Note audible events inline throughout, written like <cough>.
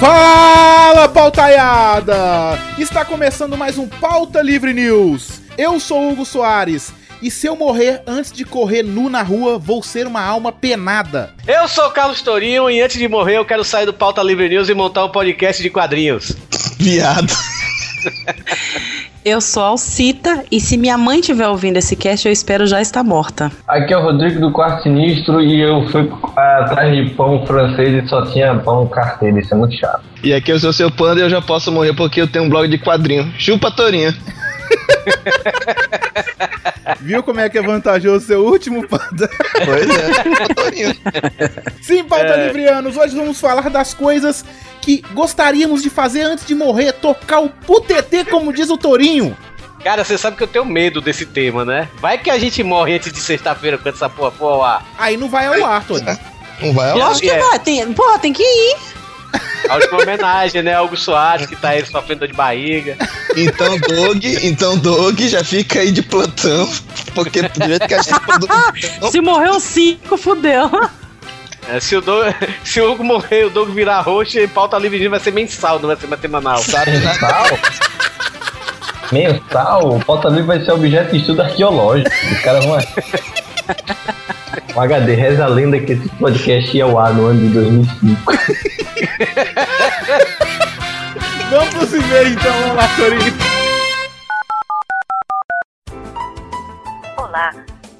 Fala, pautaiada! Está começando mais um Pauta Livre News. Eu sou o Hugo Soares. E se eu morrer antes de correr nu na rua, vou ser uma alma penada. Eu sou o Carlos Torinho e antes de morrer eu quero sair do Pauta Livre News e montar um podcast de quadrinhos. Viado. <laughs> Eu sou Alcita e se minha mãe estiver ouvindo esse cast, eu espero já estar morta. Aqui é o Rodrigo do Quarto Sinistro e eu fui atrás de pão francês e só tinha pão carteiro, isso é muito chato. E aqui eu sou seu panda e eu já posso morrer porque eu tenho um blog de quadrinho. Chupa Torinho. <laughs> Viu como é que é vantajoso ser o último, Panda? Pois é. Sim, Pauta Livrianos, hoje vamos falar das coisas que gostaríamos de fazer antes de morrer, tocar o putetê, como diz o Torinho. Cara, você sabe que eu tenho medo desse tema, né? Vai que a gente morre antes de sexta-feira quando essa porra for ao ar. Aí não vai ao ar, Torinho. Não vai lá. Lógico que é. vai, tem, porra, tem que ir. A última homenagem, né? Algo Soares, que tá aí sofrendo de barriga. Então, Doug, então, Doug, já fica aí de plantão. Porque do jeito que a gente produz. Se morreu cinco, fudeu. É, se, o Doug, se o Hugo morrer e o Doug virar roxo, e pauta livre vai ser mensal, não vai ser semanal. Sabe, né? Mensal? Mensal? O Pauta Livre vai ser objeto de estudo arqueológico. Os caras vão. O HD, reza a lenda que esse podcast ia ao ar no ano de 2005. Vamos pros e-mails então, vamos lá. Olá,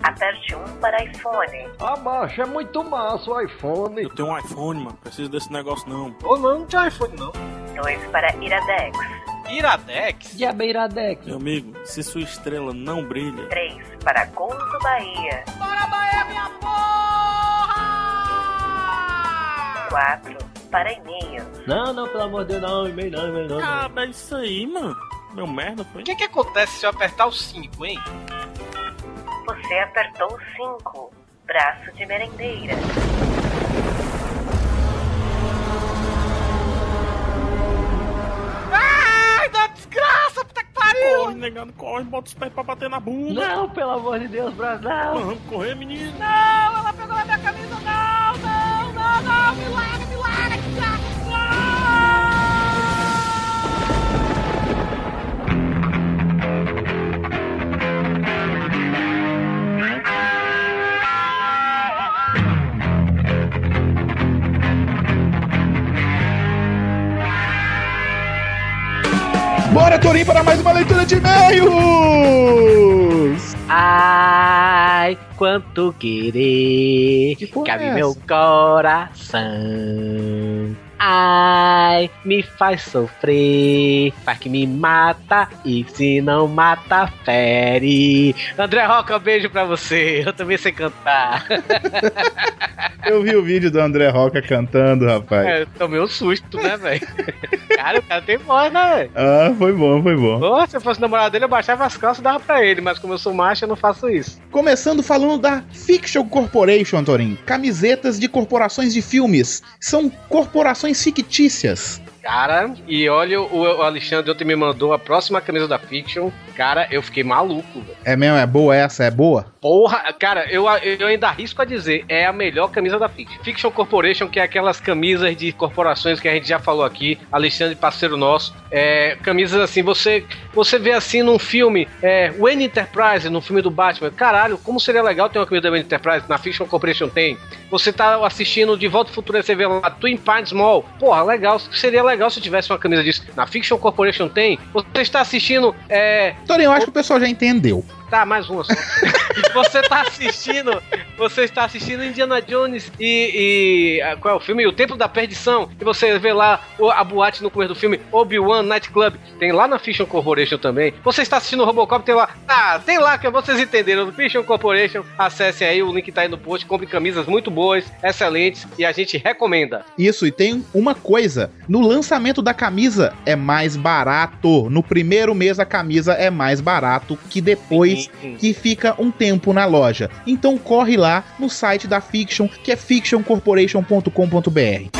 aperte 1 para iPhone, Ah, macho, é muito massa o iPhone. Eu tenho um iPhone, mano. Preciso desse negócio não. Ou não, não tinha iPhone não. 2 para Iradex, Iradex? Diabeiradex. Meu amigo, se sua estrela não brilha, 3 para Gol do Bahia, Bora, Bahia, minha porra! 4 para e-mail, Não, não, pelo amor de Deus, não, e-mail não, e-mail não. ah, é isso aí, mano. Meu merda foi. O que que acontece se eu apertar o 5, hein? você apertou 5, braço de merendeira, Ai, da desgraça! Corre, negando, corre, bota os pés pra bater na bunda. Não, pelo amor de Deus, Brasil, não. Vamos correr, menino. Não, ela pegou na minha camisa, não, não, não, não, me larga, me larga, que Bora, Torinho, para mais uma leitura de e-mails! Ai, quanto querer Que cabe é meu coração. Ai, me faz sofrer, faz que me mata e se não mata, fere. André Roca, um beijo pra você. Eu também sei cantar. Eu vi o vídeo do André Roca cantando, rapaz. É, eu tomei um susto, né, velho? Cara, o cara tem voz, né, velho? Ah, foi bom, foi bom. Se eu fosse namorado dele, eu baixava as calças e dava pra ele, mas como eu sou macho, eu não faço isso. Começando falando da Fiction Corporation, Torinho. Camisetas de corporações de filmes. São corporações fictícias. Cara, e olha, o Alexandre ontem me mandou a próxima camisa da Fiction. Cara, eu fiquei maluco, velho. É mesmo? É boa essa? É boa? Porra, cara, eu, eu ainda arrisco a dizer, é a melhor camisa da Fiction. Fiction Corporation, que é aquelas camisas de corporações que a gente já falou aqui, Alexandre, parceiro nosso. É, camisas assim, você você vê assim num filme, é, Wayne Enterprise, no filme do Batman. Caralho, como seria legal ter uma camisa da Wayne Enterprise? Na Fiction Corporation tem. Você tá assistindo De Volta ao Futuro e você vê lá Twin Pines Mall. Porra, legal, seria legal se tivesse uma camisa disso. Na Fiction Corporation tem. Você está assistindo, é, Torinho, eu acho que o pessoal já entendeu. Tá, mais uma só. <laughs> você tá assistindo. Você está assistindo Indiana Jones e, e. ah, Qual é o filme? O Templo da Perdição. E você vê lá a boate no começo do filme, Obi-Wan Night Club. Tem lá na Fiction Corporation também. Você está assistindo o Robocop, tem lá. Ah, tem lá que vocês entenderam. No Fiction Corporation. Acessem aí, o link tá aí no post. Compre camisas muito boas, excelentes. E a gente recomenda. Isso, e tem uma coisa: no lançamento da camisa é mais barato. No primeiro mês a camisa é mais barato que depois Sim. que fica um tempo na loja. Então corre lá no site da Fiction, que é fictioncorporation.com.br.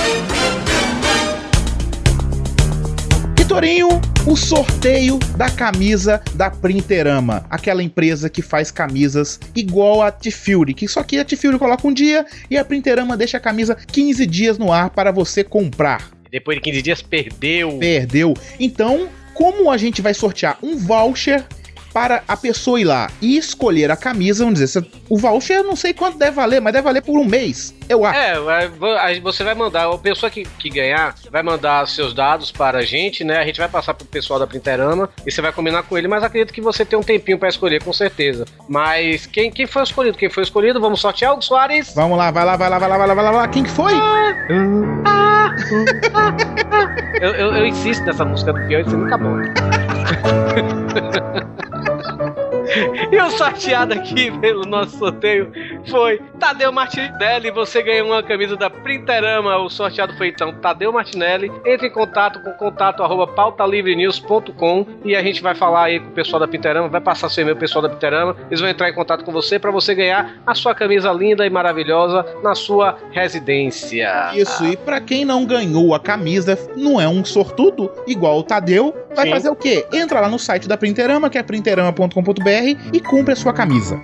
Vitorinho, o sorteio da camisa da Printerama, aquela empresa que faz camisas igual a T-Fury, que só que a T-Fury coloca um dia e a Printerama deixa a camisa 15 dias no ar para você comprar. Depois de 15 dias, perdeu. Perdeu. Então, como a gente vai sortear um voucher para a pessoa ir lá e escolher a camisa, vamos dizer, o voucher eu não sei quanto deve valer, mas deve valer por um mês, eu acho. É, você vai mandar, a pessoa que, que ganhar vai mandar seus dados para a gente, né? A gente vai passar pro pessoal da Printerama e você vai combinar com ele, mas acredito que você tem um tempinho para escolher, com certeza. Mas quem, quem foi escolhido? Quem foi escolhido? Vamos sortear o Soares? Vamos lá, vai lá, vai lá, vai lá, vai lá, vai lá, vai lá. Quem que foi? Eu, eu, eu insisto nessa música do peão, isso nunca bom. <laughs> E o sorteado aqui pelo nosso sorteio foi Tadeu Martinelli. Você ganhou uma camisa da Printerama. O sorteado foi então Tadeu Martinelli. Entre em contato com contato arroba pautalivrenews.com e a gente vai falar aí com o pessoal da Printerama. Vai passar seu e-mail pessoal da Printerama. Eles vão entrar em contato com você para você ganhar a sua camisa linda e maravilhosa na sua residência. Isso, e pra quem não ganhou a camisa, não é um sortudo, igual o Tadeu, vai Sim. fazer o quê? Entra lá no site da Printerama, que é printerama.com.br, e compre a sua camisa.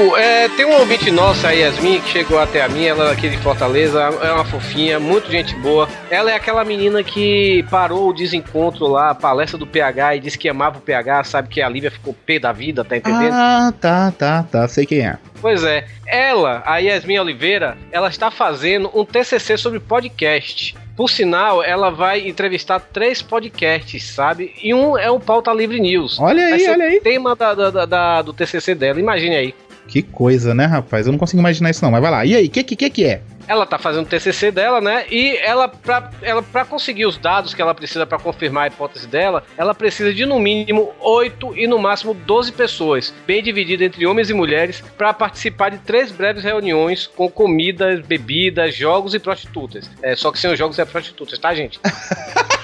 Hugo, é, tem um ouvinte nossa, a Yasmin, que chegou até a mim, ela é aqui de Fortaleza, é uma fofinha, muito gente boa. Ela é aquela menina que parou o desencontro lá, a palestra do PH, e disse que amava o PH, sabe que a Lívia ficou pé da vida, tá entendendo? Ah, tá, tá, tá, sei quem é. Pois é, ela, a Yasmin Oliveira, ela está fazendo um TCC sobre podcast. Por sinal, ela vai entrevistar três podcasts, sabe? E um é o Pauta Livre News. Olha aí, olha o aí. tema da, da- da- da- do TCC dela, imagine aí. Que coisa, né, rapaz? Eu não consigo imaginar isso não, mas vai lá. E aí, o que, que que que é? Ela tá fazendo o TCC dela, né? E ela pra, ela, pra conseguir os dados que ela precisa pra confirmar a hipótese dela, ela precisa de no mínimo 8 e no máximo 12 pessoas, bem dividida entre homens e mulheres, pra participar de três breves reuniões com comidas, bebidas, jogos e prostitutas. É, só que sem os jogos é prostitutas, tá, gente? <laughs>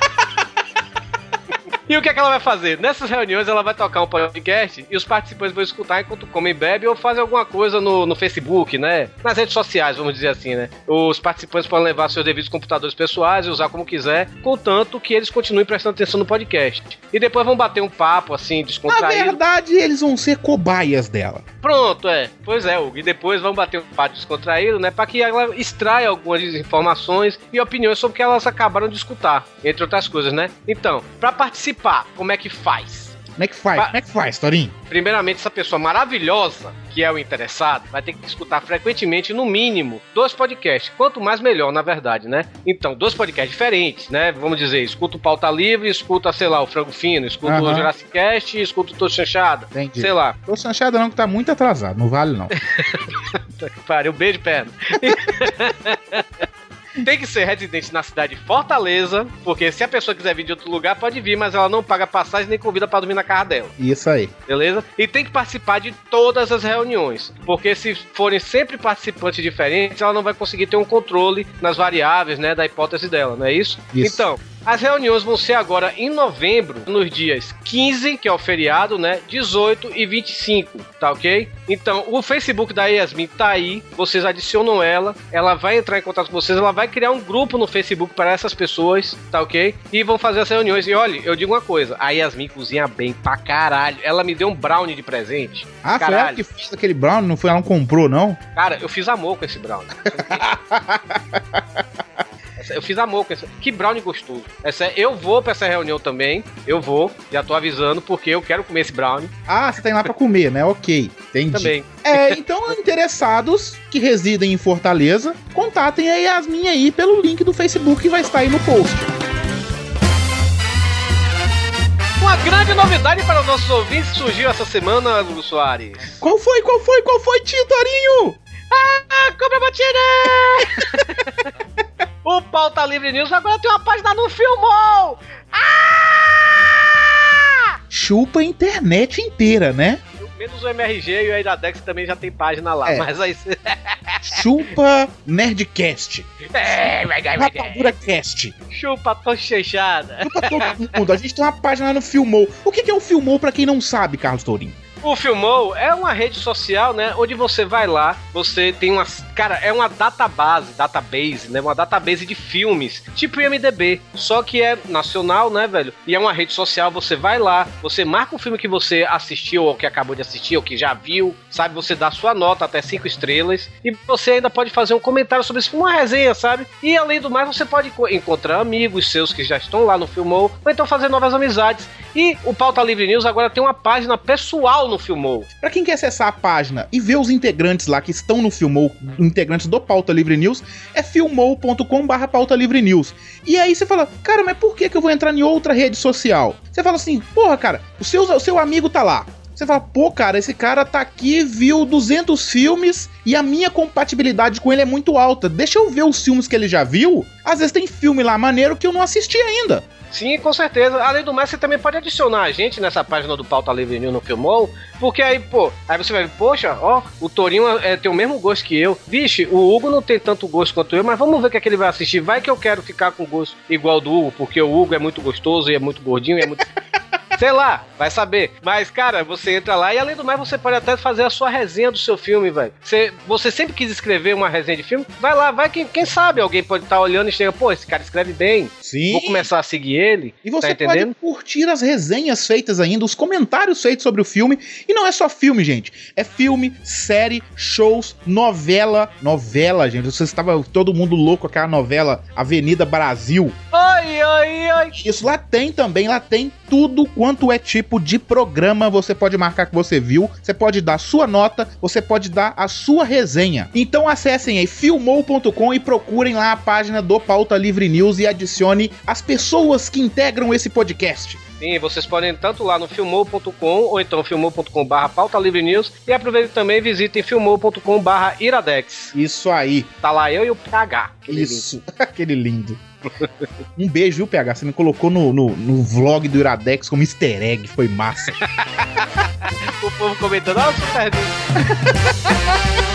E o que, é que ela vai fazer? Nessas reuniões ela vai tocar um podcast e os participantes vão escutar enquanto comem bebem ou fazem alguma coisa no, no Facebook, né? Nas redes sociais, vamos dizer assim, né? Os participantes podem levar seus devidos computadores pessoais e usar como quiser, contanto que eles continuem prestando atenção no podcast. E depois vão bater um papo, assim, Na descontraído. verdade, eles vão ser cobaias dela. Pronto, é. Pois é, Hugo. E depois vão bater um papo descontraído, né? Pra que ela extraia algumas informações e opiniões sobre o que elas acabaram de escutar, entre outras coisas, né? Então, pra participar, como é que faz? Como é que faz? Como é que faz, Torinho? Primeiramente, essa pessoa maravilhosa, que é o interessado, vai ter que escutar frequentemente, no mínimo, dois podcasts. Quanto mais, melhor, na verdade, né? Então, dois podcasts diferentes, né? Vamos dizer, escuta o Pauta Livre, escuta, sei lá, o Frango Fino, escuta o Aham. Jurassic Cast, escuta o Tô Chanchada. Entendi. Sei lá. Tô chanchada não, que tá muito atrasado. Não vale, não. <laughs> Pariu, beijo, perna. <laughs> Tem que ser residente na cidade de Fortaleza, porque se a pessoa quiser vir de outro lugar, pode vir, mas ela não paga passagem nem convida pra dormir na casa dela. Isso aí. beleza? E tem que participar de todas as reuniões, porque se forem sempre participantes diferentes, ela não vai conseguir ter um controle nas variáveis, né, da hipótese dela, não é isso? Isso. Então, as reuniões vão ser agora em novembro, nos dias 15, que é o feriado, né, 18 e 25, tá ok? Então, o Facebook da Yasmin tá aí, vocês adicionam ela, ela vai entrar em contato com vocês, ela vai criar um grupo no Facebook para essas pessoas, tá ok? E vão fazer as reuniões. E olha, eu digo uma coisa, a Yasmin cozinha bem pra caralho. Ela me deu um brownie de presente. Ah, foi ela Caralho. que fez aquele brown, não foi ela que comprou, não? Cara, eu fiz amor com esse brownie. <laughs> É Eu fiz amor com essa. Que brownie gostoso. Essa, eu vou pra essa reunião também. Eu vou. Já tô avisando, porque eu quero comer esse brownie. Ah, você tá indo lá pra comer, né? Ok, entendi. Também. É, então interessados que residem em Fortaleza, contatem a Yasmin aí pelo link do Facebook que vai estar aí no post. Uma grande novidade para os nossos ouvintes surgiu essa semana, Hugo Soares. Qual foi, qual foi, qual foi, tio Torinho? Ah, cobra batida! <laughs> o Pauta Livre News agora tem uma página no Filmou! Ah! Chupa a internet inteira, né? Menos o MRG e o Iradex também já tem página lá, É. mas aí... Chupa Nerdcast. É. Rapadura Cast. Chupa tochechada. Chupa todo mundo. A gente tem uma página lá no Filmou. O que que é o Filmou pra quem não sabe, Carlos Tourinho? O Filmou é uma rede social, né? Onde você vai lá, você tem umas. Cara, é uma database, database, né? Uma database de filmes, tipo IMDB. Só que é nacional, né, velho? E é uma rede social, você vai lá, você marca o filme que você assistiu, ou que acabou de assistir, ou que já viu, sabe? Você dá sua nota até cinco estrelas. E você ainda pode fazer um comentário sobre filme, uma resenha, sabe? E além do mais, você pode co- encontrar amigos seus que já estão lá no Filmou, ou então fazer novas amizades. E o Pauta Livre News agora tem uma página pessoal no Filmou. Pra quem quer acessar a página e ver os integrantes lá que estão no Filmou, integrantes do Pauta Livre News, é filmou.com/barra Pauta Livre News. E aí você fala, cara, mas por que, que eu vou entrar em outra rede social? Você fala assim, porra, cara, o seu, o seu amigo tá lá. Você fala, pô, cara, esse cara tá aqui, viu 200 filmes e a minha compatibilidade com ele é muito alta. Deixa eu ver os filmes que ele já viu. Às vezes tem filme lá maneiro que eu não assisti ainda. Sim, com certeza. Além do mais, você também pode adicionar a gente nessa página do Pauta Livre News no Filmou, porque aí, pô, aí você vai ver, poxa, ó, o Torinho é, tem o mesmo gosto que eu. Vixe, o Hugo não tem tanto gosto quanto eu, mas vamos ver o que é que ele vai assistir. Vai que eu quero ficar com gosto igual do Hugo, porque o Hugo é muito gostoso e é muito gordinho e é muito. <laughs> Sei lá, vai saber. Mas, cara, você entra lá e além do mais, você pode até fazer a sua resenha do seu filme, velho. Você, você sempre quis escrever uma resenha de filme? Vai lá, vai que quem sabe alguém pode estar olhando e chega, pô, esse cara escreve bem. Sim. Vou começar a seguir ele. E você tá pode curtir as resenhas feitas ainda, os comentários feitos sobre o filme. E não é só filme, gente. É filme, série, shows, novela. Novela, gente. Você estava todo mundo louco com aquela novela Avenida Brasil. Oi, oi, oi. Isso lá tem também, lá tem tudo quanto é tipo de programa. Você pode marcar que você viu, você pode dar sua nota, você pode dar a sua resenha. Então acessem aí filmou.com e procurem lá a página do Pauta Livre News e as pessoas que integram esse podcast. Sim, vocês podem tanto lá no filmou.com ou então filmou.com barra pauta livre news e aproveitem também e visitem filmou.com barra iradex. Isso aí. Tá lá eu e o PH. aquele Isso, <laughs> aquele lindo. Um beijo, viu, PH? Você me colocou no, no, no vlog do Iradex como easter egg, foi massa. lindo. <laughs> O povo comentando, ah, super <laughs>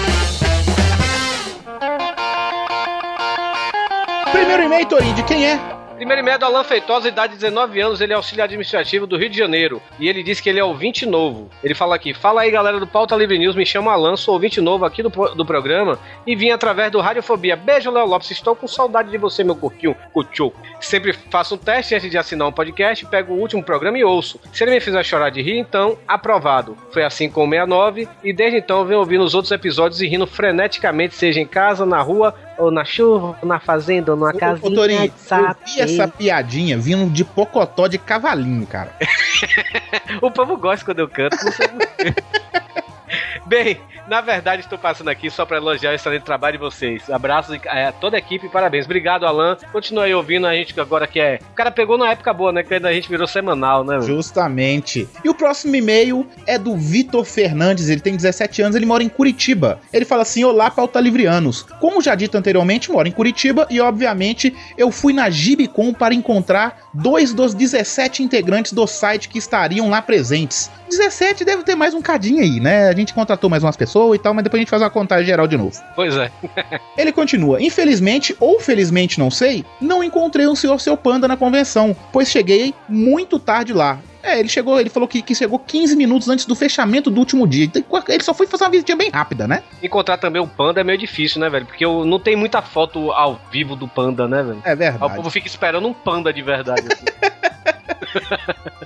Primeiro e-mail, Torinho, de quem é? Primeiro e-mail do Alan Feitosa, idade de 19 anos, ele é auxiliar administrativo do Rio de Janeiro. E ele diz que ele é ouvinte novo. Ele fala aqui: Fala aí, galera do Pauta Livre News, me chamo Alan, sou ouvinte novo aqui do, do programa e vim através do Radiofobia. Beijo, Léo Lopes, estou com saudade de você, meu corpinho, cuchuco. Sempre faço um teste antes de assinar um podcast, pego o último programa e ouço. Se ele me fizer chorar de rir, então, aprovado. Foi assim com o 69 e desde então venho ouvindo os outros episódios e rindo freneticamente, seja em casa, na rua, ou na chuva, ou na fazenda, ou numa Ô, casinha ô, Torinho, eu vi essa piadinha vindo de pocotó de cavalinho, cara. <laughs> O povo gosta quando eu canto, não sei porquê. <laughs> <laughs> Bem, na verdade estou passando aqui só para elogiar o excelente trabalho de vocês. Abraços é, a toda a equipe parabéns. Obrigado, Alan. Continue aí ouvindo a gente agora que é. O cara pegou na época boa, né? Que ainda a gente virou semanal, né? Justamente. E o próximo e-mail é do Vitor Fernandes, ele tem 17 anos, ele mora em Curitiba. Ele fala assim: Olá, pauta livrianos. Como já dito anteriormente, moro em Curitiba e, obviamente, eu fui na Gibicon para encontrar dois dos 17 integrantes do site que estariam lá presentes. 17 deve ter mais um cadinho aí, né? A gente contratou mais umas pessoas e tal, mas depois a gente faz uma contagem geral de novo. Pois é. <laughs> Ele continua: Infelizmente, ou felizmente não sei, não encontrei o senhor seu panda na convenção, pois cheguei muito tarde lá. É, ele chegou, ele falou que, que chegou 15 minutos antes do fechamento do último dia. Ele só foi fazer uma visitinha bem rápida, né? Encontrar também o panda é meio difícil, né, velho? Porque eu, não tem muita foto ao vivo do panda, né, velho? É Aí o verdade. povo fica esperando um panda de verdade. assim. <laughs>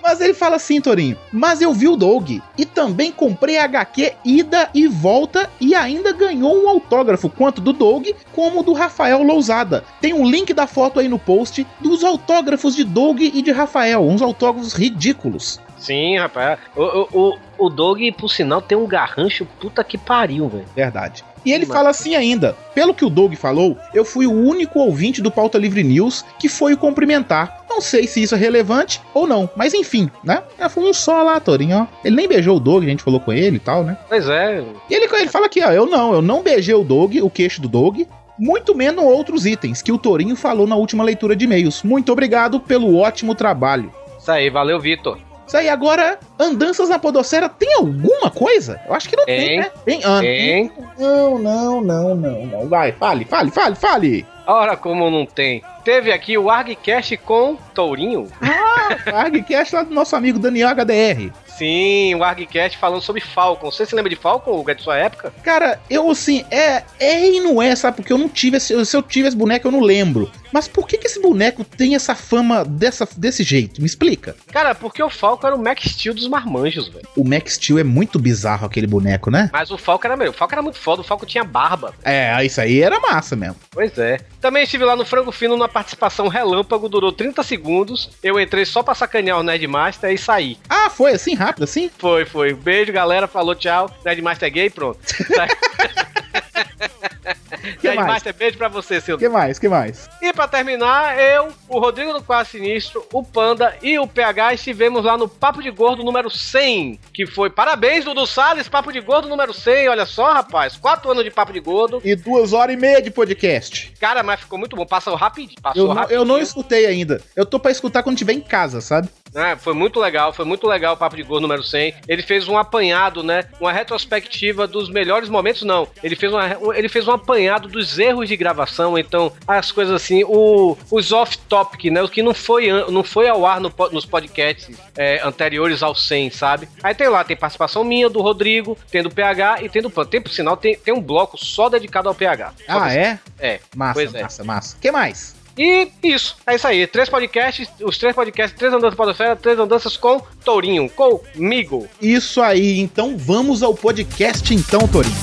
Mas ele fala assim, Torinho. Mas eu vi o Doug e também comprei HQ ida e volta e ainda ganhou um autógrafo, quanto do Doug como do Rafael Lousada. Tem um link da foto aí no post dos autógrafos de Doug e de Rafael, uns autógrafos ridículos. Sim, rapaz. O, o, o, o Doug, por sinal, tem um garrancho puta que pariu, velho. Verdade. E ele fala assim ainda: pelo que o Doug falou, eu fui o único ouvinte do Pauta Livre News que foi o cumprimentar. Não sei se isso é relevante ou não, mas enfim, né? É, Foi um só lá, Torinho, ó. Ele nem beijou o Doug, a gente falou com ele e tal, né? Pois é. E ele, ele fala aqui, ó, eu não, eu não beijei o Doug, o queixo do Doug, muito menos outros itens que o Torinho falou na última leitura de e-mails. Muito obrigado pelo ótimo trabalho. Isso aí, valeu, Vitor. Isso aí, agora, andanças na podosfera, tem alguma coisa? Eu acho que não tem, Tem. né? Tem, ah, Tem. Não, não, não, não, não. Vai, fale, fale, fale, fale. Ora, como não tem. Teve aqui o ArgCast com Tourinho. Ah, ArgCast lá do nosso amigo Daniel HDR. Sim, o ArgCast falando sobre Falcon. Você se lembra de Falcon, é de sua época? Cara, eu assim, é, é e não é, sabe? Porque eu não tive esse, se eu tive esse boneco, eu não lembro. Mas por que, que esse boneco tem essa fama dessa, desse jeito? Me explica. Cara, porque o Falcon era o Max Steel dos marmanjos, velho. O Max Steel é muito bizarro aquele boneco, né? Mas o Falcon era melhor. O Falcon era muito foda, o Falcon tinha barba. É, isso aí era massa mesmo. Pois é. Também estive lá no Frango Fino na participação relâmpago, durou 30 segundos. Eu entrei só pra sacanear o Nerdmaster e saí. Ah, foi assim, rápido assim? Foi, foi. Beijo, galera. Falou tchau. Nerdmaster é gay, pronto. <laughs> <laughs> <laughs> Que mais? Nerdmaster, beijo pra você, seu. Que mais? Que mais? E pra terminar, eu, o Rodrigo do Quase Sinistro, o Panda e o PH estivemos lá no Papo de Gordo número 100, que foi parabéns, Dudu Salles, Papo de Gordo número 100, olha só, rapaz, quatro anos de Papo de Gordo. E duas horas e meia de podcast. Cara, mas ficou muito bom, passou rapidinho, passou Eu não, rapidinho. eu não escutei ainda. Eu tô pra escutar quando tiver em casa, sabe? É, foi muito legal, foi muito legal o Papo de Gordo número 100. Ele fez um apanhado, né? Uma retrospectiva dos melhores momentos, não. Ele fez, uma, ele fez um apanhado dos erros de gravação, então, as coisas assim, o, os off-topic, né? O que não foi, não foi ao ar no nos podcasts é, anteriores ao 100, sabe? Aí tem lá, tem participação minha, do Rodrigo, tem do PH e tem do Pan. Tem, por sinal, tem, tem um bloco só dedicado ao PH. Ah, pra- é? É. Massa, Pois é. massa, massa. que mais? E isso, é isso aí. Três podcasts, os três podcasts, três andanças podosfera, três andanças com Tourinho, comigo. Isso aí, então vamos ao podcast então, Torinho.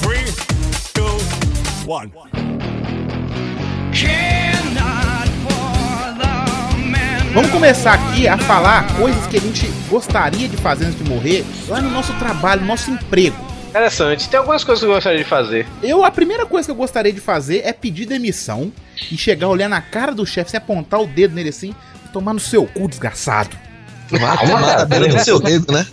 One. Vamos começar aqui a falar coisas que a gente gostaria de fazer antes de morrer lá no nosso trabalho, no nosso emprego. Interessante. Tem algumas coisas que eu gostaria de fazer. Eu, a primeira coisa que eu gostaria de fazer é pedir demissão e chegar, olhar na cara do chefe, se apontar o dedo nele assim, e tomar no seu cu, desgraçado. Vai tomar do seu dedo, né?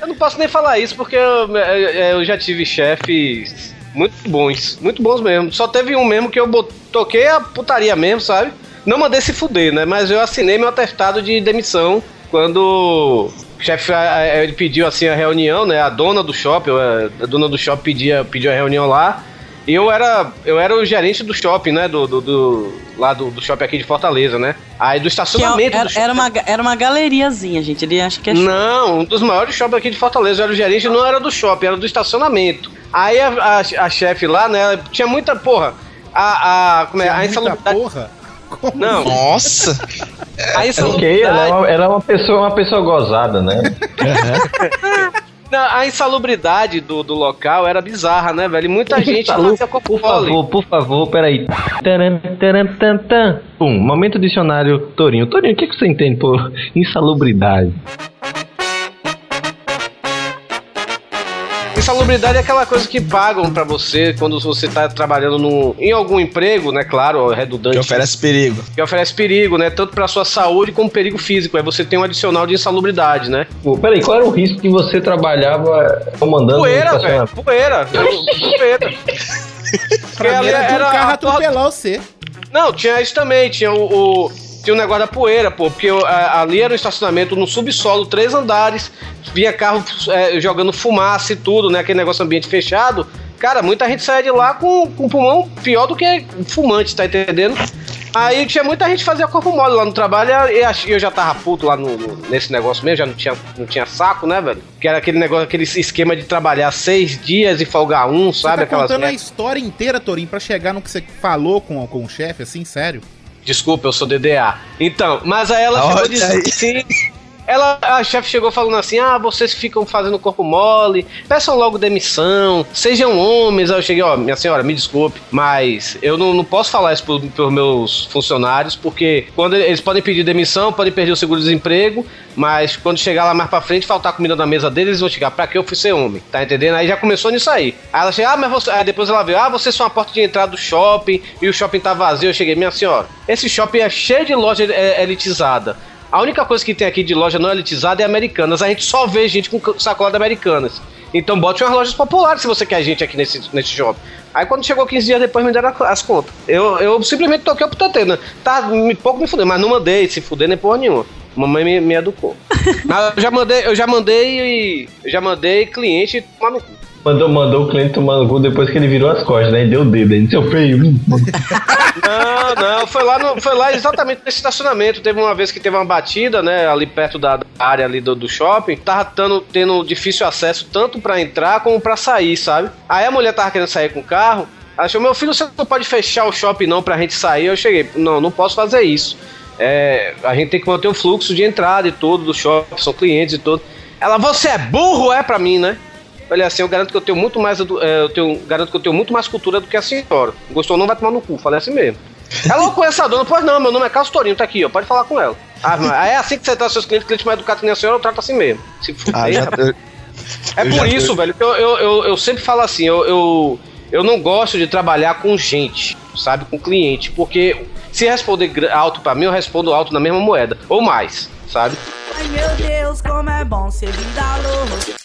Eu não posso nem falar isso porque eu- eu já tive chefes muito bons. Muito bons mesmo. Só teve um mesmo que eu toquei a putaria mesmo, sabe? Não mandei se fuder, né? Mas eu assinei meu atestado de demissão quando o chefe ele pediu assim a reunião, né? A dona do shopping, a dona do shopping pedia, pediu a reunião lá. E eu era, eu era o gerente do shopping, né? Do, do, do- lá do, do shopping aqui de Fortaleza, né? Aí do é- estacionamento era, do era uma, era uma galeriazinha, gente. Ele acha que é Não, um dos maiores shoppings aqui de Fortaleza. Eu era o gerente, não era do shopping, era do estacionamento. Aí a, a, a chefe lá, né, tinha muita porra. A, a, como é, Tinha a muita insalubridade. porra. Não, Nossa! a Ok, insalubridade. ela é, uma, ela é uma pessoa, uma pessoa gozada, né? <laughs> Não, a insalubridade do, do local era bizarra, né, velho? E muita gente fazia Por favor, por favor, peraí. Taran, taran, tan, tan. Pum, momento dicionário Torinho. Torinho, o que, que você entende por insalubridade? Insalubridade é aquela coisa que pagam pra você quando você tá trabalhando num, em algum emprego, né? Claro, redundante. Que oferece perigo. que oferece perigo, né? Tanto pra sua saúde como perigo físico. Aí você tem um adicional de insalubridade, né? Pô, peraí, qual era o risco que você trabalhava comandando Poeira, velho. Poeira. Poeira. Pra mim era de um era carro atropelar você. Não, tinha isso também. Tinha o. o- tinha o negócio da poeira, pô. Porque a- ali era um estacionamento no subsolo, três andares. Vinha carro é, jogando fumaça e tudo, né? Aquele negócio ambiente fechado. Cara, muita gente saía de lá com, com pulmão pior do que fumante, tá entendendo? Aí tinha muita gente que fazia corpo mole lá no trabalho e eu já tava puto lá no, no- nesse negócio mesmo, já não tinha, não tinha saco, né, velho? Que era aquele negócio, aquele esquema de trabalhar seis dias e folgar um, Você sabe? tá Aquelas contando a história inteira, Torinho, pra chegar no que você falou com, com o chefe, assim, sério? Desculpa, eu sou DDA. Então, mas aí ela chegou Olha dizendo aí. assim. Ela, a chefe chegou falando assim: ah, vocês ficam fazendo corpo mole, peçam logo demissão, sejam homens. Aí eu cheguei, ó, minha senhora, me desculpe, mas eu não, não posso falar isso pros meus funcionários, porque quando eles podem pedir demissão, podem perder o seguro-desemprego, mas quando chegar lá mais pra frente, faltar comida na mesa deles, eles vão chegar, pra que eu fui ser homem? Tá entendendo? Aí já começou nisso aí. Aí ela chega, ah, mas você. Aí depois ela veio, ah, vocês são a porta de entrada do shopping e o shopping tá vazio. Eu cheguei, minha senhora, esse shopping é cheio de loja é, elitizada. A única coisa que tem aqui de loja não elitizada é Americanas. A gente só vê gente com sacola de Americanas. Então bote umas lojas populares se você quer gente aqui nesse, nesse shopping. Aí quando chegou 15 dias depois me deram as contas. Eu, eu simplesmente toquei o putatê, né? Tá, me, pouco me fudeu, mas não mandei se fuder nem porra nenhuma. Mamãe me, me educou. <laughs> mas eu já mandei, eu já mandei, eu já mandei cliente tomar no cu. Mandou, mandou o cliente tomar no cu depois que ele virou as costas, né? E deu o dedo. Aí, seu feio. Não, não, foi lá, no- foi lá exatamente nesse estacionamento. Teve uma vez que teve uma batida, né, ali perto da, área ali do, do shopping. Tava tando, tendo difícil acesso tanto pra entrar como pra sair, sabe? Aí a mulher tava querendo sair com o carro. Achou, meu filho, você não pode fechar o shopping não pra gente sair. Eu cheguei, não, não posso fazer isso. É, a gente tem que manter o fluxo de entrada e tudo do shopping, são clientes e tudo. Ela, você é burro, é pra mim, né? Olha assim, eu garanto que eu tenho muito mais, é, eu tenho, garanto que eu tenho muito mais cultura do que a senhora. Gostou não vai tomar no cu, falei assim mesmo. <laughs> Ela não conhece a dona, pois não, meu nome é Carlos Torinho, tá aqui, ó, pode falar com ela. Ah, é assim que você trata seus clientes, cliente mais educado que nem a senhora, eu trato assim mesmo. Se fuder, Ah, já, eu- É eu por já- isso, velho, que eu, eu, eu, eu sempre falo assim, eu, eu, eu não gosto de trabalhar com gente, sabe, com cliente, porque se responder alto pra mim, eu respondo alto na mesma moeda, ou mais, sabe? Ai meu Deus, como é bom ser vida louca.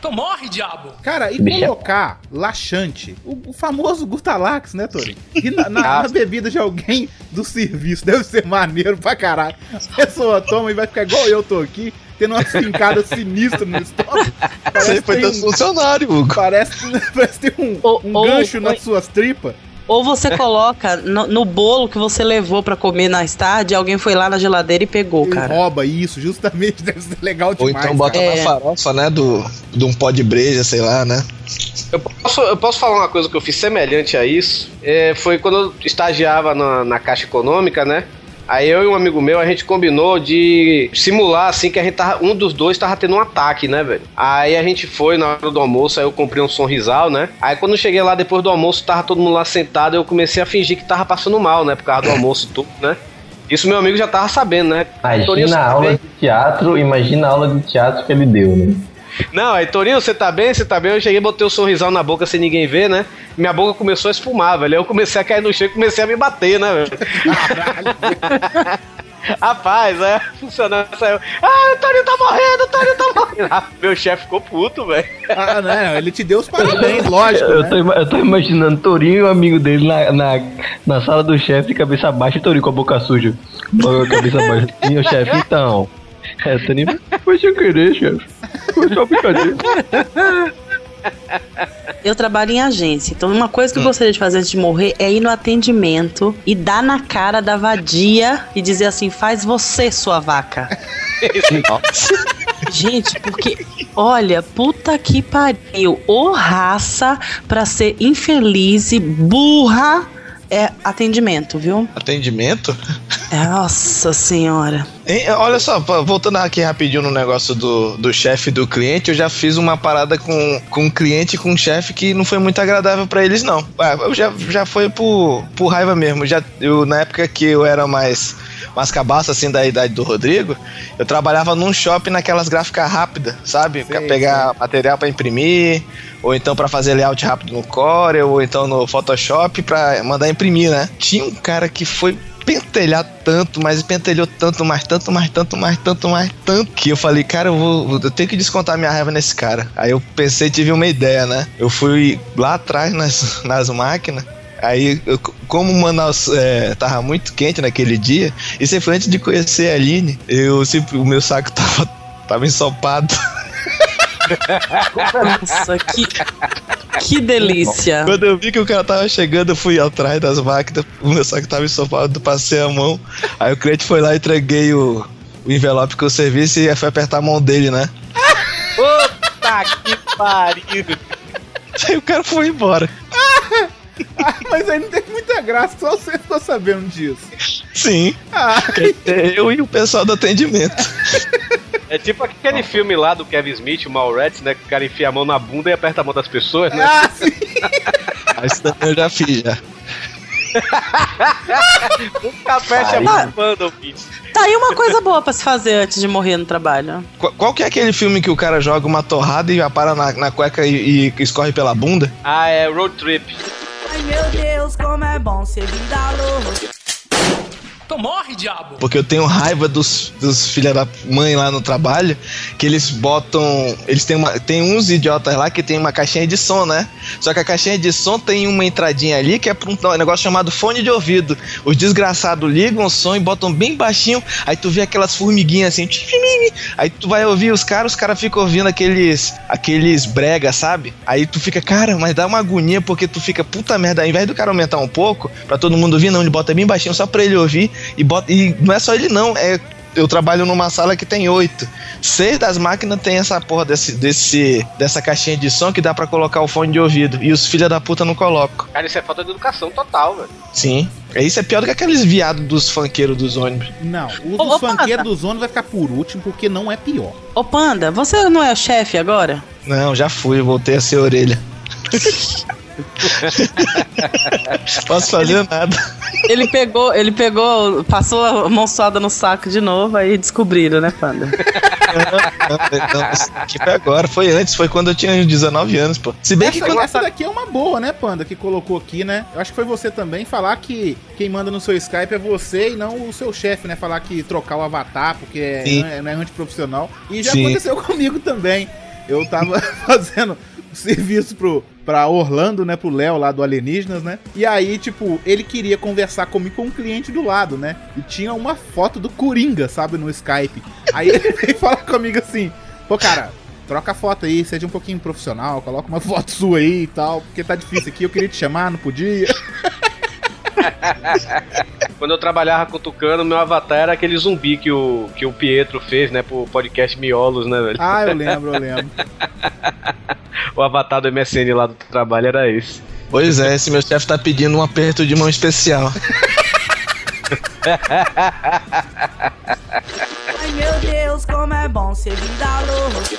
Então morre, diabo! Cara, e Bicho. colocar laxante, o, o famoso Gutalax, né, Tori? E na, na- na bebida de alguém do serviço, deve ser maneiro pra caralho. A pessoa toma e vai ficar igual eu tô aqui, tendo uma fincada sinistra no estômago. Você que foi teu um- funcionário, Hugo. Parece, <laughs> parece ter um, Ou- um ou- gancho ou- nas suas tripas. Ou você coloca no, no bolo que você levou pra comer mais tarde, alguém foi lá na geladeira e pegou, E cara. rouba isso, justamente, <laughs> deve ser legal Ou demais. então bota É. na farofa, né? Do, de um pó de breja, sei lá, né? Eu posso, eu posso falar uma coisa que eu fiz semelhante a isso? É, foi quando eu estagiava na, na Caixa Econômica, né? Aí eu e um amigo meu, a gente combinou de simular assim que a gente tava, um dos dois tava tendo um ataque, né, velho? Aí a gente foi na hora do almoço, aí eu comprei um sorrisal, né? Aí quando eu cheguei lá depois do almoço, tava todo mundo lá sentado, eu comecei a fingir que tava passando mal, né? Por causa do almoço e tudo, né? Isso meu amigo já tava sabendo, né? Imagina a aula de teatro, imagina a aula de teatro que ele deu, né? Não, aí Torinho, você tá bem? Você tá bem? Eu cheguei, botei o sorrisal na boca sem ninguém ver, né? Minha boca começou a espumar, velho. Aí Eu comecei a cair no chão e comecei a me bater, né, velho? <laughs> Rapaz, é, funcionando, saiu. Ah, o Torinho tá morrendo, o Torinho tá morrendo. Ah, meu chefe ficou puto, velho. Ah, não, ele te deu os parabéns, lógico, Eu né? tô, eu tô imaginando Torinho e o amigo dele na, na, na sala do chefe, de cabeça baixa, e Torinho com a boca suja. Com a cabeça baixa. E o chefe, então. É, Torinho, <laughs> foi sem querer, chefe. Foi só brincadeira. Eu trabalho em agência, então uma coisa que eu gostaria de fazer antes de morrer é ir no atendimento e dar na cara da vadia e dizer assim: faz você, sua vaca. <laughs> Gente, porque, olha, puta que pariu. Ô raça pra ser infeliz e burra é atendimento, viu? Atendimento? Nossa senhora. Olha só, voltando aqui rapidinho no negócio do, do chefe e do cliente, eu já fiz uma parada com, com um cliente e com um chefe que não foi muito agradável pra eles, não. Ah, Eu já, já foi por, por raiva mesmo. Já, eu, na época que eu era mais, mais cabaço, assim, da idade do Rodrigo, eu trabalhava num shopping naquelas gráficas rápidas, sabe? Pra Sei, pegar material pra imprimir, ou então pra fazer layout rápido no Core, ou então no Photoshop pra mandar imprimir, né? Tinha um cara que foi pentelhar tanto, mas pentelhou tanto, mais tanto, mais tanto, mais tanto, mais tanto, que eu falei, cara, eu vou, eu tenho que descontar minha raiva nesse cara. Aí eu pensei, tive uma ideia, né? Eu fui lá atrás nas, <laughs> nas máquinas. Aí, eu- como Manaus é, tava muito quente naquele dia, isso foi antes de conhecer a Aline, eu sempre, o meu saco <laughs> tava, tava ensopado. <laughs> Nossa, que, que delícia. <laughs> Quando eu vi que o cara tava chegando, eu fui atrás das máquinas, o meu saco tava ensopado, passei a mão. Aí o cliente foi lá e entreguei o, o envelope com o serviço e foi apertar a mão dele, né? Puta que pariu. Aí o cara foi embora. Mas aí não tem muita graça, só você ficou sabendo disso. Sim. Ah, Eu e o pessoal do atendimento. É tipo aquele filme lá do Kevin Smith, o Mallrats, né? Que o cara enfia a mão na bunda e aperta a mão das pessoas, né? ah sim. Isso também eu já fiz já. Nunca fecha a banda, ouvinte. Tá aí uma coisa boa pra se fazer antes de morrer no trabalho. Qual, qual que é aquele filme que o cara joga uma torrada e já para na, na cueca e, e escorre pela bunda? Ah, é Road Trip. Ai meu Deus, como é bom ser vida louca. Então morre, diabo. Porque eu tenho raiva dos, dos filha da mãe lá no trabalho, que eles botam. Eles têm uma. Tem uns idiotas lá que tem uma caixinha de som, né? Só que a caixinha de som tem uma entradinha ali que é pra um negócio chamado fone de ouvido. Os desgraçados ligam o som e botam bem baixinho, aí tu vê aquelas formiguinhas assim, aí tu vai ouvir os caras, os caras ficam ouvindo aqueles. aqueles brega, sabe? Aí tu fica, cara, mas dá uma agonia porque tu fica, puta merda, ao invés do cara aumentar um pouco, pra todo mundo ouvir, não, ele bota bem baixinho só pra ele ouvir e bota. E não é só ele não, é. Eu trabalho numa sala que tem oito. Seis das máquinas tem essa porra desse, desse, dessa caixinha de som que dá pra colocar o fone de ouvido. E os filha da puta não colocam. Cara, isso é falta de educação total, velho. Sim. É Isso é pior do que aqueles viados dos funkeiros dos ônibus. Não, o dos ô, funkeiros dos ônibus vai ficar por último, porque não é pior. Ô Panda, você não é o chefe agora? Não, já fui, voltei a ser orelha. <laughs> <laughs> Posso fazer nada. Ele pegou, ele pegou, passou a mão suada no saco de novo, aí descobriram, né, Panda? <laughs> Não, não, aqui foi agora, foi antes, foi quando eu tinha uns 19 anos, pô. Se bem que Essa, quando. essa daqui é uma boa, né, Panda, que colocou aqui, né? Eu acho que foi você também falar que quem manda no seu Skype é você e não o seu chefe, né? Falar que trocar o avatar, porque é, Sim. não, é, não é antiprofissional. E já Sim. aconteceu <laughs> comigo também. Eu tava fazendo um serviço pro, pra Orlando, né? Pro Léo lá do Alienígenas, né? E aí, tipo, ele queria conversar comigo com um cliente do lado, né? E tinha uma foto do Coringa, sabe, no Skype. Aí ele <laughs> veio falar comigo assim, pô, cara, troca a foto aí, seja um pouquinho profissional, coloca uma foto sua aí e tal, porque tá difícil aqui, eu queria te chamar, não podia. <laughs> Quando eu trabalhava com o Tucano, meu avatar era aquele zumbi que o, que o Pietro fez, né, pro podcast Miolos, né, velho? Ah, eu lembro, eu lembro. <laughs> O avatar do MSN lá do trabalho era esse. Pois é, esse meu chefe tá pedindo um aperto de mão especial. Ai meu Deus, como é bom ser vida louca.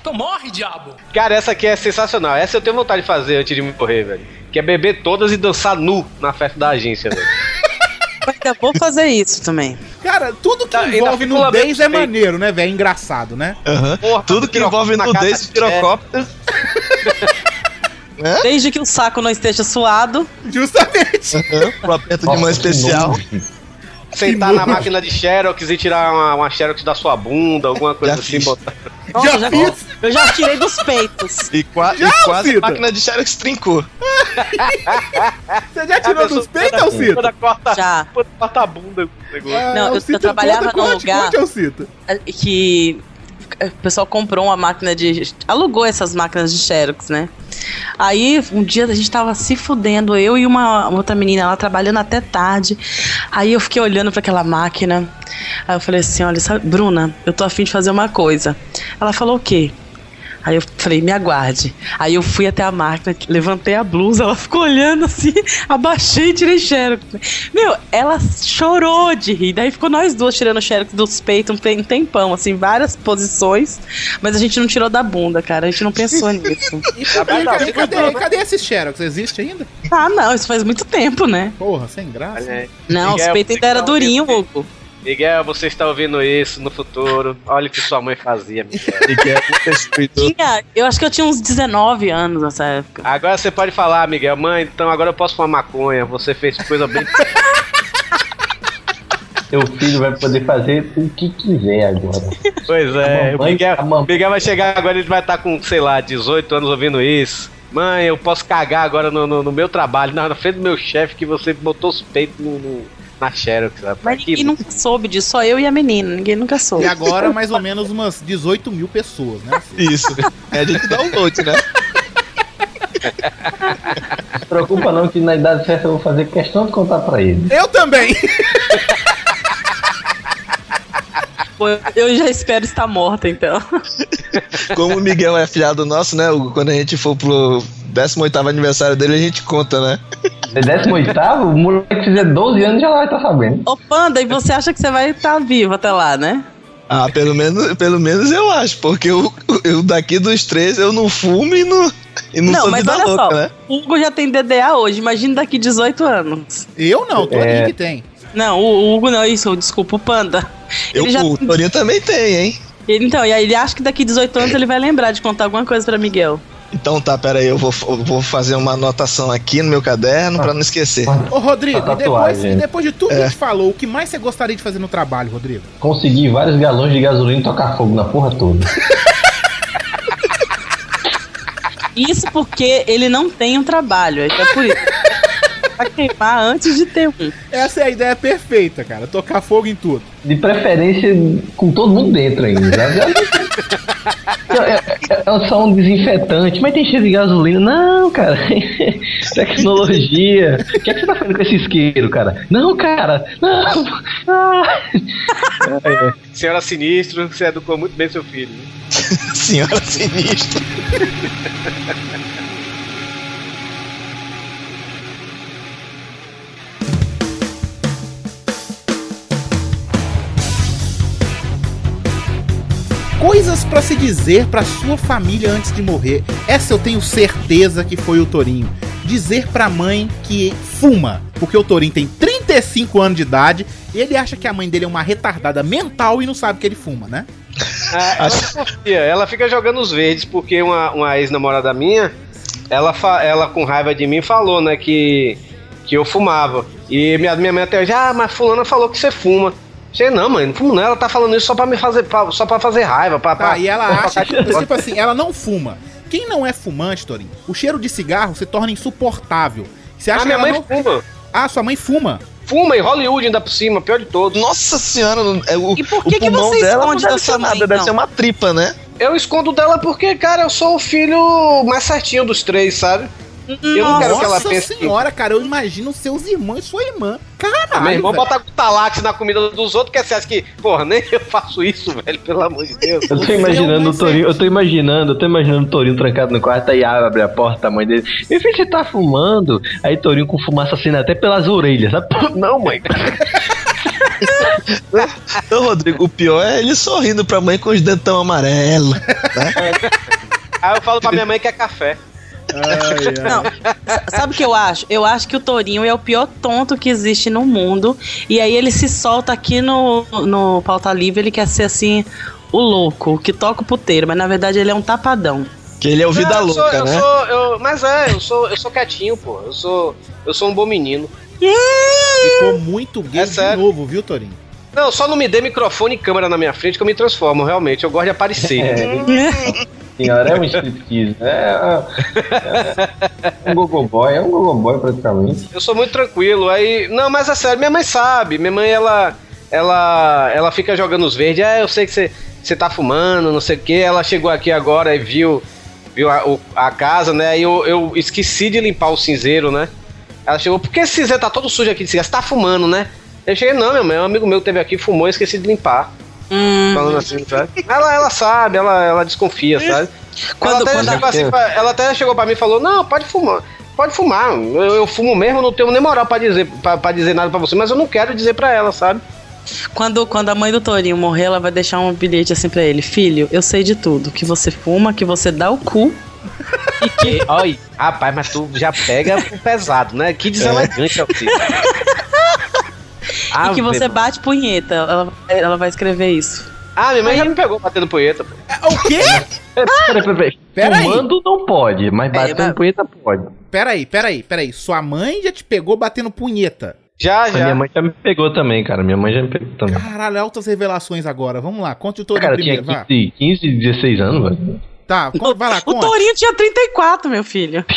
Então morre, diabo. Cara, essa aqui é sensacional. Essa eu tenho vontade de fazer antes de me morrer, velho. Que é beber todas e dançar nu na festa da agência, velho. <laughs> Eu ainda vou fazer isso também. Cara, tudo que Tá, envolve nudez é maneiro, né, velho? É engraçado, né? Aham. Porra, Tudo que envolve na nudez, casa- pirocóptero. <laughs> Desde que o saco não esteja suado. Justamente. Aham, Pro aperto de mão especial. Sentar na máquina de Xerox e tirar uma, uma Xerox da sua bunda, alguma coisa Já assim. Nossa, Já já, fiz. eu já tirei dos peitos. E, qua- e Já, quase Cida? a máquina de Xerox trincou. <laughs> Você já tirou dos peitos, Alcito? Já. corta a bunda. o negócio. Ah, Não, eu- eu trabalhava num lugar- Conte, Alcito. Que o pessoal comprou uma máquina de. alugou essas máquinas de Xerox, né? Aí um dia a gente tava se fudendo, eu e uma outra menina lá trabalhando até tarde. Aí eu fiquei olhando para aquela máquina. Aí eu falei assim: olha, sabe, Bruna, eu tô afim de fazer uma coisa. Ela falou o quê? Aí eu falei, me aguarde. Aí eu fui até a máquina, levantei a blusa, ela ficou olhando assim, <laughs> abaixei e tirei xerox. Meu, ela chorou de rir. Daí ficou nós duas tirando xerox dos peitos um tem- tempão, assim, várias posições. Mas a gente não tirou da bunda, cara. A gente não pensou <laughs> nisso. E cadê, cadê, cadê, cadê esse Xerox? Existe ainda? Ah, não, isso faz muito tempo, né? Porra, sem graça. Aí. Não, os peitos você ainda era durinho, Hugo. Miguel, você está ouvindo isso no futuro. Olha o que sua mãe fazia, Miguel. Muito destruidor. Tinha, eu acho que eu tinha uns 19 anos nessa época. Agora você pode falar, Miguel. Mãe, então agora eu posso fumar maconha. Você fez coisa bem. <laughs> Seu filho vai poder fazer o que quiser agora. Pois é, o Miguel, mam- Miguel vai chegar agora, ele vai estar com, sei lá, 18 anos ouvindo isso. Mãe, eu posso cagar agora no, no- no meu trabalho, na, na frente do meu chefe, que você botou os peitos no, no- na Xerox. rapaz. Mas ninguém nunca soube disso, só eu e a menina. Ninguém nunca soube. E agora, mais ou menos umas 18 mil pessoas, né? <laughs> Isso. É de download, né? Não <laughs> se preocupa não que na idade certa eu vou fazer questão de contar pra ele. Eu também! Eu já espero estar morta, então. Como o Miguel é afilhado nosso, né? Hugo? Quando a gente for pro 18 aniversário dele a gente conta, né? É 18 o moleque fizer 12 anos já vai estar sabendo. Ô, Panda, e você acha que você vai estar vivo até lá, né? Ah, pelo menos, pelo menos eu acho, porque eu, eu daqui dos três eu não fumo e não, e não, Não, sou mas vida olha louca, só, né? o Hugo já tem DDA hoje, imagina daqui 18 anos. Eu não, o Torinho É. que tem. Não, o Hugo não, isso, desculpa, o Panda. Eu, Ele já- O Torinho também tem, hein? Ele, então, e aí ele acha que daqui 18 anos ele vai lembrar de contar alguma coisa pra Miguel. Então tá, pera aí, eu vou, eu vou fazer uma anotação aqui no meu caderno pra não esquecer. Ô, Rodrigo, e depois, depois de tudo que É. a gente falou, o que mais você gostaria de fazer no trabalho, Rodrigo? Conseguir vários galões de gasolina e tocar fogo na porra toda. Isso porque ele não tem um trabalho, é por isso. Vai queimar antes de ter um. Essa é a ideia perfeita, cara. Tocar fogo em tudo. De preferência com todo mundo dentro ainda. É, é- é só um desinfetante, mas tem cheiro de gasolina. Não, cara. <laughs> Tecnologia. O que, é que você tá fazendo com esse isqueiro, cara? Não, cara. Não. Ah. <laughs> Senhora Sinistro, você educou muito bem seu filho. né? <laughs> Senhora sinistra. Coisas pra se dizer pra sua família antes de morrer. Essa eu tenho certeza que foi o Torinho. Dizer pra mãe que fuma, porque o Torinho tem 35 anos de idade e ele acha que a mãe dele é uma retardada mental e não sabe que ele fuma, né? Ah, ela, ela fica jogando os verdes porque uma, uma ex-namorada minha, ela, fa- ela com raiva de mim falou, né, que, que eu fumava. E minha, minha mãe até hoje, ah, mas fulana falou que você fuma. Sei, não, mãe, não fumo não, ela tá falando isso só pra me fazer, pra- só pra fazer raiva, pra, Tá, pra- e ela pra acha que, tipo assim, ela não fuma. Quem não é fumante, Torinho, o cheiro de cigarro se torna insuportável. Você acha Ah, minha que mãe não... fuma. Ah, sua mãe fuma. Fuma em Hollywood ainda por cima, pior de todos. Nossa senhora, é o, E por o que que pulmão você dela esconde não deve ser mãe, nada, deve então? ser uma tripa, né? Eu escondo dela porque, cara, eu sou o filho mais certinho dos três, sabe? Eu não quero que ela Nossa pense que- senhora, cara, eu imagino seus irmãos e sua irmã. Caralho, Meu irmão velho. bota na comida dos outros, que você acha que, porra, nem eu faço isso, <laughs> velho, pelo amor de Deus. Eu tô imaginando o Torinho, eu tô imaginando, eu tô imaginando o Torinho trancado no quarto, aí abre a porta, a mãe dele. Meu filho, você tá fumando? Aí Torinho com fumaça assim até pelas orelhas, sabe? <laughs> Não, mãe. <laughs> Ô, Rodrigo, o pior é ele sorrindo pra mãe com os dentão amarelo. Aí eu falo pra minha mãe que é café. Não, sabe o que eu acho? Eu acho que o Torinho é o pior tonto que existe no mundo. E aí ele se solta aqui no, no Pauta Livre, ele quer ser assim, o louco, o que toca o puteiro, mas na verdade ele é um tapadão. Que ele é o vida Não, eu sou- louca, eu né? Sou, eu- mas é, eu sou, eu sou quietinho, pô. Eu sou, eu sou um bom menino. Ficou muito gay É de sério. novo, viu, Torinho? Não, só não me dê microfone e câmera na minha frente que eu me transformo, realmente. Eu gosto de aparecer. <laughs> Senhora, é um striptease. É, é um gogoboy, é um gogoboy praticamente. Eu sou muito tranquilo. Aí, não, mas é sério, minha mãe sabe. Minha mãe ela ela ela fica jogando os verdes. Ah, eu sei que você você tá fumando, não sei o que. Ela chegou aqui agora e viu viu a, a casa, né? Aí eu, eu esqueci de limpar o cinzeiro, né? Ela chegou, por que esse cinzeiro tá todo sujo aqui de cigarro? Você tá fumando, né? Eu cheguei, não, meu mãe, um amigo meu teve aqui, fumou, esqueci de limpar. Hum, Falando assim, sabe? Ela, ela sabe, ela, ela desconfia, sabe? Quando- ela, até quando chegou assim pra- ela até chegou pra mim e falou: Não, pode fumar. Pode fumar. Eu, eu fumo mesmo, não tenho nem moral pra dizer, pra, pra dizer nada pra você, mas eu não quero dizer pra ela, sabe? Quando, quando a mãe do Torinho morrer, ela vai deixar um bilhete assim pra ele: Filho, eu sei de tudo. Que você fuma, que você dá o cu. E que. Olha, rapaz, mas tu já pega o pesado, né? Que deselegante é o filho. <laughs> e que você bate punheta. Ela, ela vai escrever isso. Ah, minha mãe já me pegou batendo punheta. pô. O quê? É, peraí, peraí. Pera aí. Fumando não pode, mas batendo mas- punheta pode. Peraí, peraí, peraí. Sua mãe já te pegou batendo punheta. Já, A já. minha mãe já me pegou também, cara. Minha mãe já me pegou também. Caralho, altas revelações agora. Vamos lá, conte o Torinho Cara, tinha primeiro, vá. 15, 15, 16 anos, velho. Tá, <laughs> vai lá, O conte. Torinho tinha 34, meu filho. <laughs>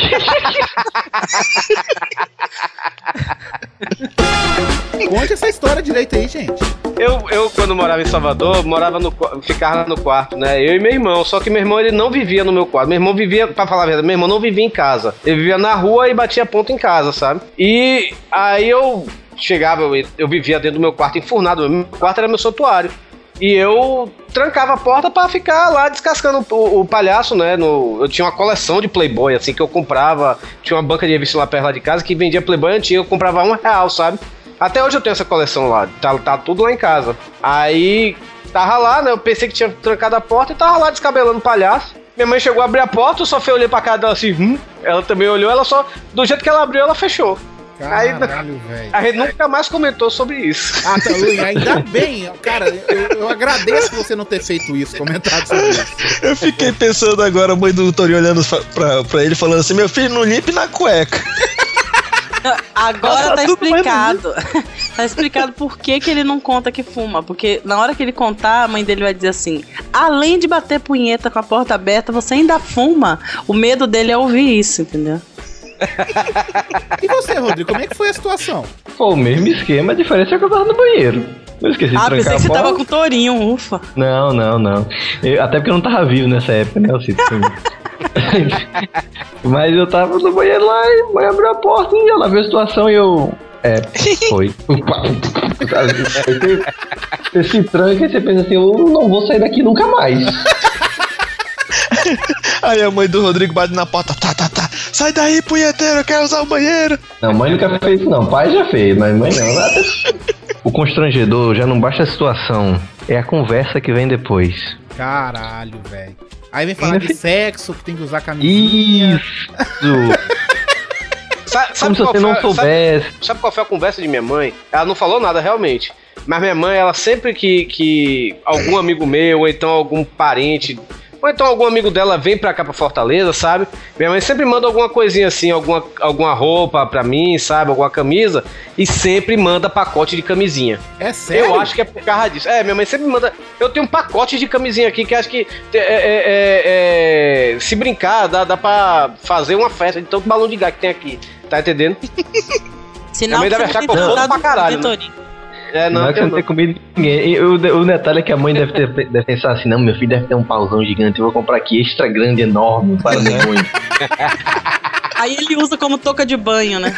Conte essa história direito aí, gente. Eu, eu, quando morava em Salvador, morava no, ficava no quarto, né? Eu e meu irmão. Só que meu irmão, ele não vivia no meu quarto. Meu irmão vivia, pra falar a verdade, meu irmão não vivia em casa. Ele vivia na rua e batia ponto em casa, sabe? E aí eu chegava, eu, eu vivia dentro do meu quarto enfurnado. Meu quarto era meu santuário. E eu trancava a porta pra ficar lá descascando o, o palhaço, né? No, eu tinha uma coleção de Playboy, assim, que eu comprava. Tinha uma banca de revista lá perto lá de casa que vendia Playboy antigo, eu comprava um real, sabe? Até hoje eu tenho essa coleção lá, tá, tá tudo lá em casa. Aí tava lá, né? Eu pensei que tinha trancado a porta e tava lá descabelando o palhaço. Minha mãe chegou a abrir a porta, eu só fui olhar pra cara dela assim, hum. Ela também olhou, ela só. Do jeito que ela abriu, ela fechou. Aí, Caralho, velho. a gente nunca mais comentou sobre isso. Ah, tá, Luiz, ainda <laughs> bem. Cara, eu, eu agradeço você não ter feito isso, comentado sobre isso. Eu fiquei pensando agora, a mãe do Torinho olhando pra, pra ele, falando assim: Meu filho, não limpe na cueca. <laughs> Agora Tá tá explicado. <laughs> tá explicado por que, que ele não conta que fuma. Porque na hora que ele contar, a mãe dele vai dizer assim: além de bater punheta com a porta aberta, você ainda fuma. O medo dele é ouvir isso, entendeu? E você, Rodrigo, como é que foi a situação? Pô, o mesmo esquema, a diferença é que eu tava no banheiro. Eu esqueci de Ah, trancar pensei que você tava com tourinho, ufa. Não, não, não. Eu- até porque eu não tava vivo nessa época, né, Alcito? <laughs> Mas eu tava no banheiro lá e a mãe abriu a porta e ela viu a situação e eu. É, foi. Você se tranca e você pensa assim, eu não vou sair daqui nunca mais. Aí a mãe do Rodrigo bate na porta: Tá, tá, tá. Sai daí, punheteiro, eu quero usar o banheiro. Não, mãe nunca fez isso não, pai já fez, mas mãe não. <laughs> O constrangedor já não basta a situação, é a conversa que vem depois. Caralho, velho. Aí vem falar de sexo, que tem que usar camisinha. Isso! <laughs> Sa- Como se você não foi- soubesse. Sabe, sabe qual foi a conversa de minha mãe? Ela não falou nada realmente. Mas minha mãe, ela sempre que, que algum amigo meu, ou então algum parente, ou então algum amigo dela vem pra cá pra Fortaleza, sabe? Minha mãe sempre manda alguma coisinha assim, alguma, alguma roupa pra mim, sabe? Alguma camisa. E sempre manda pacote de camisinha. É sério? Eu acho que é por causa disso. É, minha mãe sempre manda. Eu tenho um pacote de camisinha aqui que acho que é, é, é, é, se brincar, dá, dá pra fazer uma festa de tanto balão de gás que tem aqui. Tá entendendo? Sinal <laughs> Minha mãe deve achar que eu transado pra caralho, né? É, Não, não, é que eu não comido ninguém. E o, o detalhe é que a mãe deve, ter, deve pensar assim: não, meu filho deve ter um pauzão gigante, eu vou comprar aqui extra grande, enorme, para mim muito. <laughs> Aí ele usa como touca de banho, né?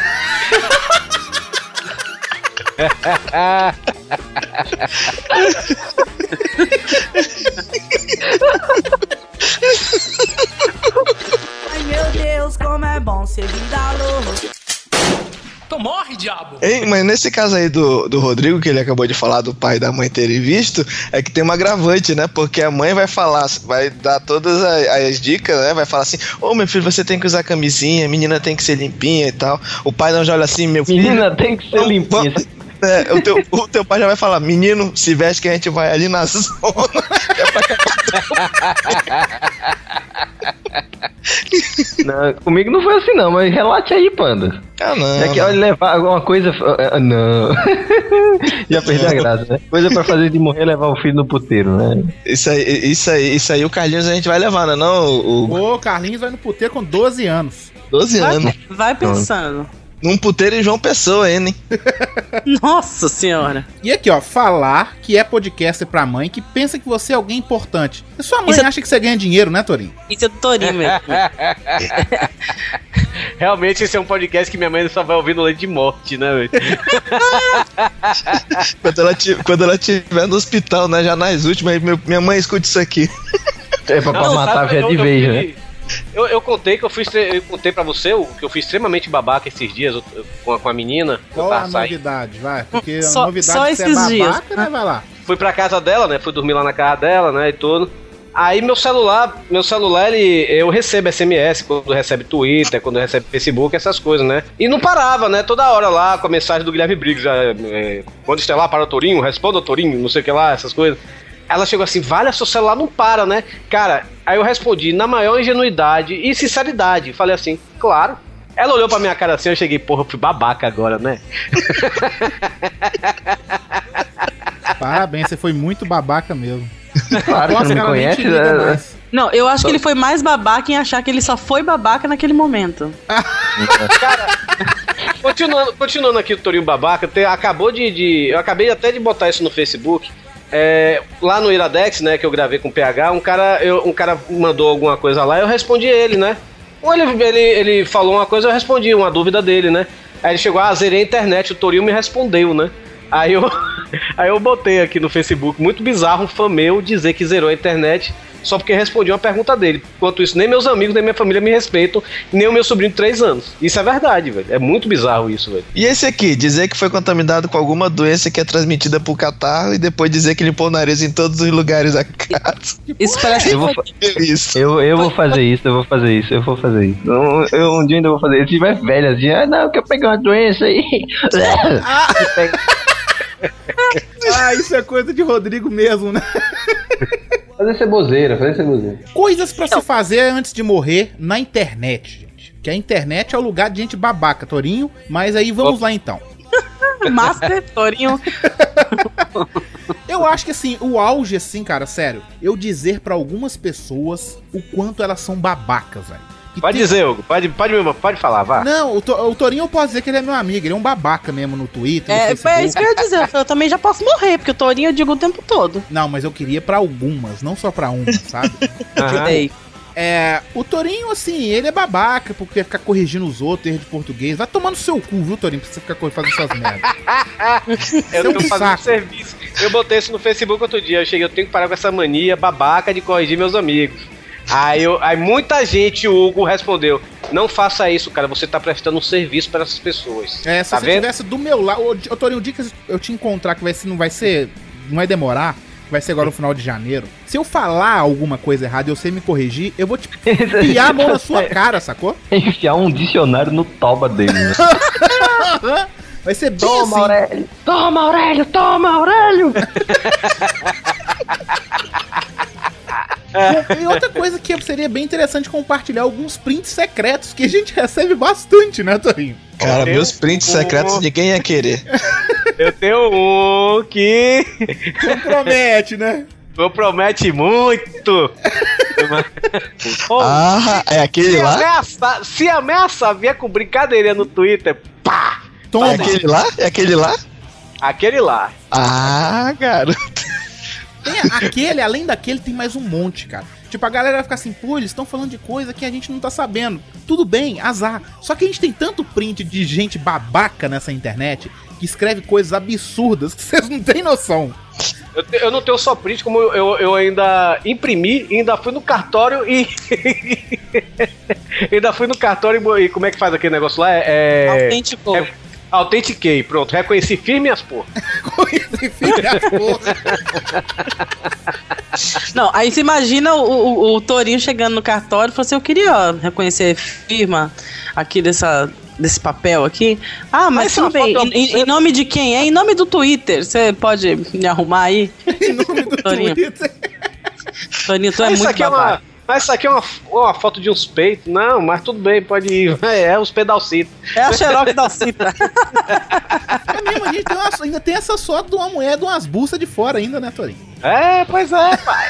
Ai meu Deus, como é bom ser vida louca. Então morre, diabo. Hein, mas nesse caso aí do, do Rodrigo, que ele acabou de falar do pai e da mãe terem visto, é que tem uma agravante, né? Porque a mãe vai falar, vai dar todas as, as dicas, né? Vai falar assim: Ô meu filho, você tem que usar camisinha, menina tem que ser limpinha e tal. O pai não já olha assim: meu filho. Menina tem que ser limpinha. vamos- É, o, teu, o teu pai já vai falar: menino, se veste que a gente vai ali na <laughs> zona. Não, comigo não foi assim, não, mas relate aí, panda. Ah, não. É que olha, levar alguma coisa. ah, Não. <laughs> Já perdi a graça, né? Coisa pra fazer de morrer é levar o filho no puteiro, né? Isso aí, isso aí, isso aí o Carlinhos a gente vai levar, né? Não, o, O Carlinhos vai no puteiro com 12 anos. 12 anos. Vai, vai pensando. Num puteiro em João Pessoa ainda, hein? <laughs> Nossa senhora. E aqui, ó, falar que é podcast pra mãe que pensa que você é alguém importante. E sua mãe Isso é- acha que você ganha dinheiro, né, Torinho? Isso é do Torinho mesmo. <laughs> Realmente esse é um podcast que minha mãe só vai ouvir no leite de morte, né, velho? <laughs> Quando ela, ti- quando ela estiver no hospital, né? Já nas últimas, minha mãe escute isso aqui. É pra, pra Não, matar sabe, já eu- de vez, né? Eu, eu contei que eu fui eu contei pra você o- que eu fui extremamente babaca esses dias eu- eu- com a, com a menina. Qual a saindo. novidade? Vai, porque a Só- novidade só é que você é esses babaca, dias. né? Vai lá. Fui pra casa dela, né? Fui dormir lá na casa dela, né? E tudo. Aí meu celular, meu celular, ele, eu recebo SMS quando recebe Twitter, quando recebe Facebook, essas coisas, né? E não parava, né? Toda hora lá com a mensagem do Guilherme Briggs, é, é, quando estelar para o Torinho, responda o Torinho, não sei o que lá, essas coisas. Ela chegou assim, vale, seu celular não para, né? Cara, aí eu respondi na maior ingenuidade e sinceridade. Falei assim, claro. Ela olhou pra minha cara assim, eu cheguei, porra, eu fui babaca agora, né? <laughs> Parabéns, você foi muito babaca mesmo. Claro, você não me cara, te conhece, né? Não, eu acho que ele foi mais babaca em achar que ele só foi babaca naquele momento. <laughs> Continuando, continuando aqui o Torinho Babaca, tem- acabou de, de- Eu acabei até de botar isso no Facebook. É, lá no Iradex, né, que eu gravei com o PH, um cara, eu- um cara mandou alguma coisa lá, eu respondi ele, né? Ou ele, ele, ele falou uma coisa, eu respondi uma dúvida dele, né? Aí ele chegou, ah, zerei a internet, o Torinho me respondeu, né? Aí eu, <laughs> aí eu botei aqui no Facebook, muito bizarro, um fã meu dizer que zerou a internet só porque respondi uma pergunta dele. Enquanto isso, nem meus amigos, nem minha família me respeitam, nem o meu sobrinho de 3 anos. Isso é verdade, velho. É muito bizarro isso, velho. E esse aqui, dizer que foi contaminado com alguma doença que é transmitida por catarro e depois dizer que limpou o nariz em todos os lugares da casa. <laughs> Isso parece Eu vou, Isso. eu, eu vou fazer isso, eu vou fazer isso, eu vou fazer isso. Eu, eu um dia ainda vou fazer isso. Se tiver velho assim, ah, não, que eu peguei uma doença aí. Ah, <laughs> <laughs> isso é coisa de Rodrigo mesmo, né? Fazer ceboseira, fazer ceboseira. Coisas pra se fazer antes de morrer na internet, gente. Que a internet é o lugar de gente babaca, Torinho. Mas aí vamos lá então. <laughs> Master Torinho. <laughs> Eu acho que assim, o auge, assim, cara, sério, eu dizer pra algumas pessoas o quanto elas são babacas, velho. Que Pode tem- dizer, Hugo. Pode, pode, pode falar, vá. Não, o, To- o Torinho eu posso dizer que ele é meu amigo, ele é um babaca mesmo no Twitter. É, no é isso que eu ia dizer. Eu também já posso morrer, porque o Torinho eu digo o tempo todo. Não, mas eu queria pra algumas, não só pra uma, sabe? <laughs> Aham. Ei, É, o Torinho, assim, ele é babaca porque quer ficar corrigindo os outros, erro de português. Vai tomar no seu cu, viu, Torinho, pra você ficar fazendo essas merdas. <laughs> Eu é tô um fazendo saco. serviço. Eu botei isso no Facebook outro dia. Eu cheguei, eu tenho que parar com essa mania babaca de corrigir meus amigos. Aí, eu, aí muita gente, o Hugo, respondeu: Não faça isso, cara. Você tá prestando um serviço para essas pessoas. É, se tá você vendo? tivesse do meu lado. Ô, Torinho, o dia que eu te encontrar, que vai ser, não vai ser. Não vai demorar, vai ser agora no final de janeiro. Se eu falar alguma coisa errada e você me corrigir, eu vou te piar a mão na sua <laughs> cara, sacou? <laughs> Enfiar um dicionário no toba dele, né? <laughs> Vai ser bem Toma, assim. Aurélio! Toma, Aurélio! Toma, Aurélio! E outra coisa que seria bem interessante compartilhar alguns prints secretos que a gente recebe bastante, né, Torinho? Cara, Eu- meus prints secretos ninguém ia querer. Eu tenho um que Promete, né? compromete muito. Ô, Ah, é aquele se, lá? ameaçar, se ameaçar vier com brincadeirinha no Twitter, pá! Toma. É aquele lá? É aquele lá? Aquele lá. Ah, garoto. Tem aquele, além daquele, tem mais um monte, cara. Tipo, a galera vai ficar assim, pô, eles estão falando de coisa que a gente não tá sabendo. Tudo bem, azar. Só que a gente tem tanto print de gente babaca nessa internet que escreve coisas absurdas que <laughs> vocês não têm noção. Eu, te- eu não tenho só print, como eu, eu, ainda imprimi, e ainda fui no cartório e. <laughs> ainda fui no cartório e, e como é que faz aquele negócio lá? É. Autêntico. é autentiquei, pronto. Reconheci firme as porra. <laughs> Enfim, a porra. <laughs> Não, aí você imagina o, o, o Torinho chegando no cartório e falou assim: Eu queria ó, reconhecer firma aqui dessa, desse papel aqui. Ah, mas Mas é tudo bem. foto- Em, em nome de quem? É em nome do Twitter. Você pode me arrumar aí? <laughs> em nome do Torinho. Twitter. Torinho, tu é muito aqui é uma. Mas isso aqui é uma, uma foto de uns peitos. Não, mas tudo bem, pode ir. <laughs> É, é os pedalcitos. É a xerox da Cita. É mesmo, a gente tem uma- ainda tem essa foto de uma mulher de umas buças de fora ainda, né, Torinho? É, pois é, pai.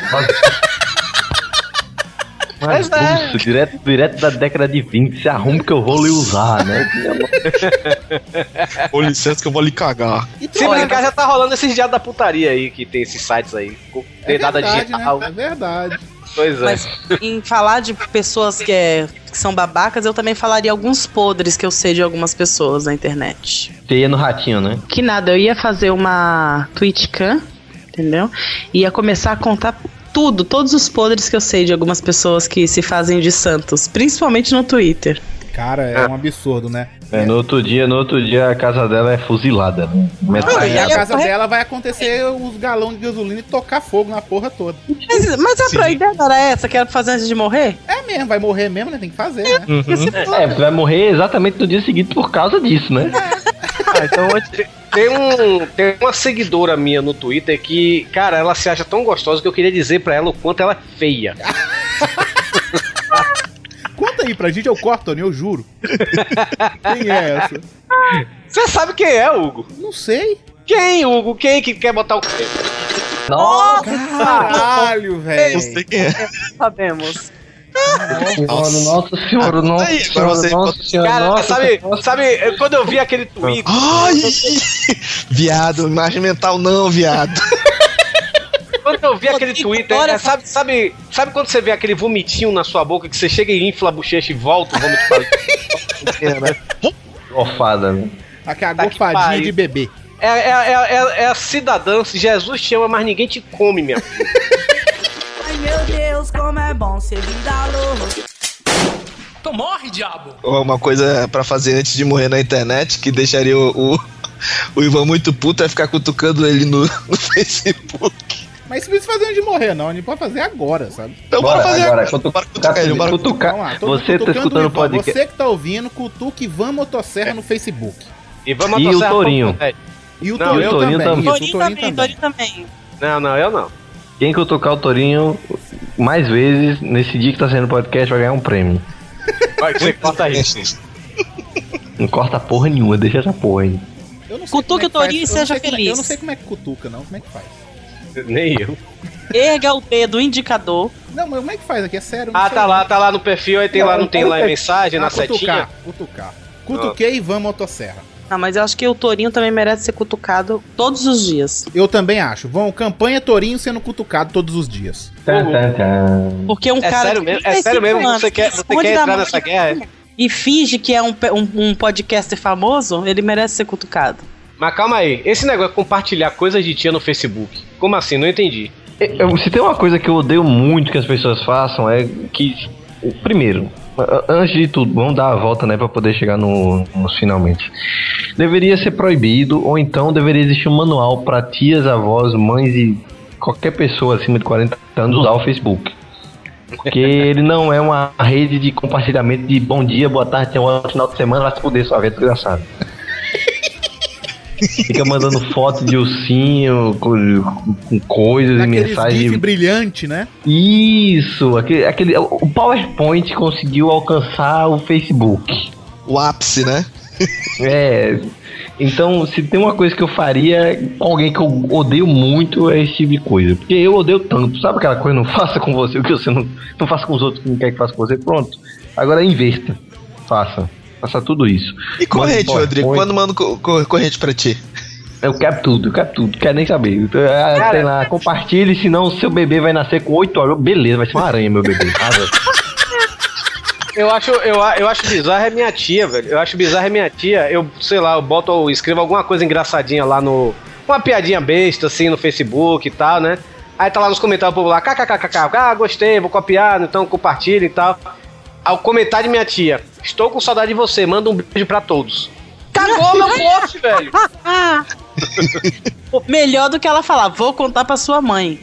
Mas Pois é. direto, direto da década de 20, se arrume que eu vou lhe usar, né? <laughs> Com licença que eu vou lhe cagar. E Se brincar, já tá rolando esses dias da putaria aí, que tem esses sites aí. Com é verdade, digital. né? É verdade. Pois é. Mas em falar de pessoas que, é- que são babacas, eu também falaria alguns podres que eu sei de algumas pessoas na internet. Você ia no ratinho, né? Que nada, eu ia fazer uma Twitchcam, entendeu? Ia começar a contar tudo, todos os podres que eu sei de algumas pessoas que se fazem de santos, principalmente no Twitter. Cara, é um absurdo, né? É, no outro dia, no outro dia a casa dela é fuzilada, né? Não, a e a casa dela vai acontecer os galões de gasolina e tocar fogo na porra toda. Mas, mas a pra ideia não era essa que era pra fazer antes de morrer? É mesmo, vai morrer mesmo, né? Tem que fazer, né? É, você vai morrer exatamente no dia seguinte por causa disso, né? Ah, então antes- tem, um, tem uma seguidora minha no Twitter que, cara, ela se acha tão gostosa que eu queria dizer pra ela o quanto ela é feia. <laughs> Conta aí pra gente, eu corto, Tony, eu juro. <laughs> Quem é essa? Você sabe quem é, Hugo? Não sei. Quem, Hugo? Quem que quer botar o. Nossa, Caralho, velho. Não sei quem é. Sabemos. senhora, nossa senhora, nossa aí, senhora, você nossa senhora, Cara, nossa sabe, nossa. sabe, quando eu vi aquele tweet. Ai! viado, imagem mental não, viado. <laughs> Quando eu vi aquele Twitter, Olha, é, sabe, sabe, sabe quando você vê aquele vomitinho na sua boca que você chega e infla a bochecha e volta o vômito pra <laughs> É, né? Ofada, né? Aqui a Tá pariu. de bebê. É, é, é, é, é a cidadã, se Jesus te ama, mas ninguém te come, minha filha. <laughs> Ai meu Deus, como é bom ser vida louca. Então morre, diabo. Uma coisa pra fazer antes de morrer na internet que deixaria o, o, o Ivan muito puto é ficar cutucando ele no, <laughs> no Facebook. Mas isso não precisa fazer antes de morrer, não. A gente pode fazer agora, sabe? Então Bora, bora fazer agora, agora. cutucar cutucar. Vamos lá, Você tá escutando o podcast. Você que tá ouvindo, cutuque Ivan Motosserra no Facebook. E vamos E o motosserra Torinho? E o Não, Torinho eu- Torinho também. também. Isso, o Torinho também, também. Torinho também. Não, não, eu não. Quem cutucar o Torinho mais vezes nesse dia que tá saindo podcast vai ganhar um prêmio. Vai, você corta isso. Não corta porra nenhuma, deixa essa porra aí. Eu não sei Cutuque é o Torinho e seja é- feliz. Eu não sei como é que cutuca, não. Como é que faz? Nem eu. Erga o dedo indicador. Não, mas como é que faz aqui? É sério? não Ah, tá não. lá, tá lá no perfil, aí tem lá, não tem lá em mensagem, na Ah, setinha. cutucar, cutucar. Cutuquei Ivan Motosserra. Ah, mas eu acho que o Torinho também merece ser cutucado todos os dias. Eu também acho. Vão, campanha Torinho sendo cutucado todos os dias. Tan, tan, tan. Porque um É cara. sério mesmo? É 35 sério mesmo? anos Você quer, que você quer entrar nessa guerra? E finge que é um, um, um podcaster famoso, ele merece ser cutucado. Mas calma aí, esse negócio de compartilhar coisas de tia no Facebook. Como assim? Não entendi. Eu- se tem uma coisa que eu odeio muito que as pessoas façam é que, primeiro, antes de tudo, vamos dar a volta, né, para poder chegar no, nos finalmente. Deveria ser proibido ou então deveria existir um manual para tias, avós, mães e qualquer pessoa acima de 40 anos usar o Facebook. Porque <laughs> ele não é uma rede de compartilhamento de bom dia, boa tarde, tenha um final de semana, vai se fuder sua vida, desgraçado. Fica mandando foto de ursinho com, com coisas e mensagens. gif brilhante, né? Isso, aquele, aquele, o PowerPoint conseguiu alcançar o Facebook. O ápice, né? É. Então, se tem uma coisa que eu faria com alguém que eu odeio muito, é esse tipo de coisa. Porque eu odeio tanto. Sabe aquela coisa, não faça com você o que você não, não faça com os outros que não quer que faça com você? Pronto. Agora investa. Faça. Faça tudo isso. E corrente, Rodrigo? Quando manda co- co- corrente pra ti? Eu quero tudo, eu quero tudo, quero nem saber. Ah, Sei lá, compartilhe, senão o seu bebê vai nascer com 8 horas. Beleza, vai ser uma aranha, meu bebê. Arrasa. Eu acho, eu, a- eu acho bizarro é minha tia, velho. Eu acho bizarro é minha tia. Eu, sei lá, eu boto, eu escrevo alguma coisa engraçadinha lá no. Uma piadinha besta, assim, no Facebook e tal, né? Aí tá lá nos comentários popular, kkkk, ah, gostei, vou copiar, então compartilha e tal. Ao comentário de minha tia, estou com saudade de você, manda um beijo pra todos. Cagou meu <laughs> post, velho! <laughs> Melhor do que ela falar, vou contar pra sua mãe.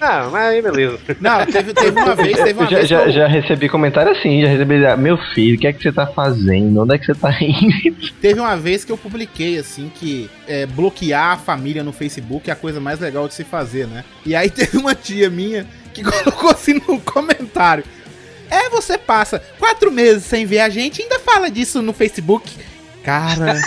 Ah, mas aí beleza. Não, teve, teve uma vez, teve uma já, vez. já, já recebi comentário assim, já recebi. Meu filho, o que é que você tá fazendo? Onde é que você tá indo? <laughs> Teve uma vez que eu publiquei assim que é, bloquear a família no Facebook é a coisa mais legal de se fazer, né? E aí teve uma tia minha que colocou assim no comentário. É, você passa quatro meses sem ver a gente e ainda fala disso no Facebook. Cara.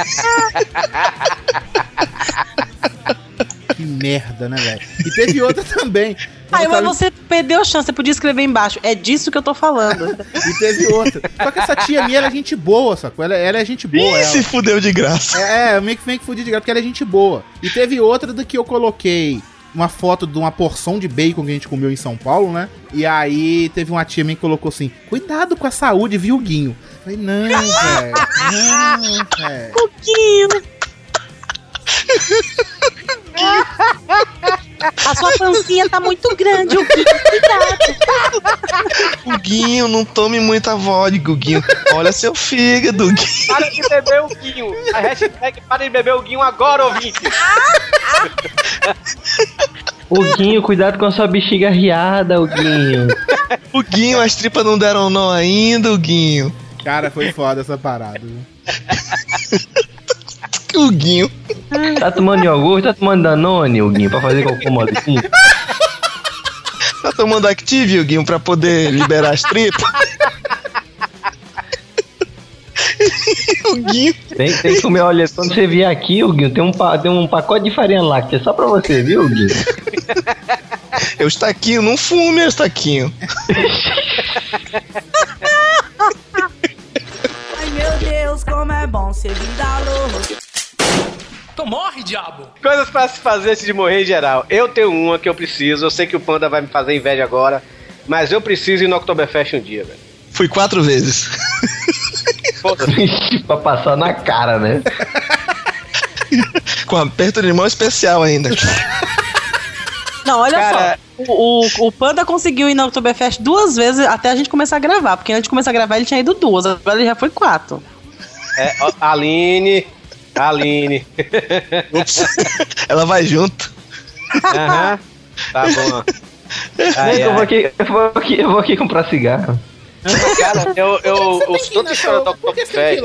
que merda, né, velho? E teve outra também. Aí, mas você perdeu a chance, você podia escrever embaixo. É disso que eu tô falando. E teve outra. Só que essa tia minha, ela é gente boa, sacou? Ela, ela é gente boa. Ih, ela. se fudeu de graça. É, é, meio que, meio que fudi de graça, porque ela é gente boa. E teve outra do que eu coloquei uma foto de uma porção de bacon que a gente comeu em São Paulo, né? E aí teve uma tia minha que colocou assim: cuidado com a saúde, viu, Guinho? Eu falei, não, velho. Não, <laughs> velho. <laughs> A sua pancinha tá muito grande, o Guinho, cuidado. O Guinho, não tome muita vodka, o Guinho. Olha seu fígado, Guinho. Para de beber o Guinho. A hashtag para de beber o Guinho agora, ouvinte. O Guinho, cuidado com a sua bexiga riada, o Guinho. O Guinho, as tripas não deram não ainda, o Guinho. Cara, foi foda essa parada. O Guinho. Tá tomando iogurte, tá tomando Danone, o Guinho, pra fazer cocô molinho? <laughs> Tá tomando Active, o Guinho, pra poder liberar as tripas. <laughs> o Guinho. Tem, tem que comer, olha, quando você vier aqui, o Guinho, tem um, tem um pacote de farinha láctea só pra você, viu, Guinho? Eu estaquinho, não fume, Estaquinho. Ai meu Deus, como é bom ser vida louca. Então morre, diabo. Coisas pra se fazer antes de morrer em geral. Eu tenho uma que eu preciso. Eu sei que o Panda vai me fazer inveja agora. Mas eu preciso ir no Oktoberfest um dia, velho. Fui quatro vezes. <laughs> Pra passar na cara, né? Com aperto de mão especial ainda. Não, olha Cara- só. O, o, o Panda conseguiu ir na Oktoberfest duas vezes até a gente começar a gravar. Porque antes de começar a gravar ele tinha ido duas, agora ele já foi quatro. É, Aline. Aline. Ups. Ela vai junto. Aham. Tá bom. Ai, eu, vou aqui, eu, vou aqui, eu vou aqui comprar cigarro. Cara, eu, eu ouço tanta história ir Oktoberfest.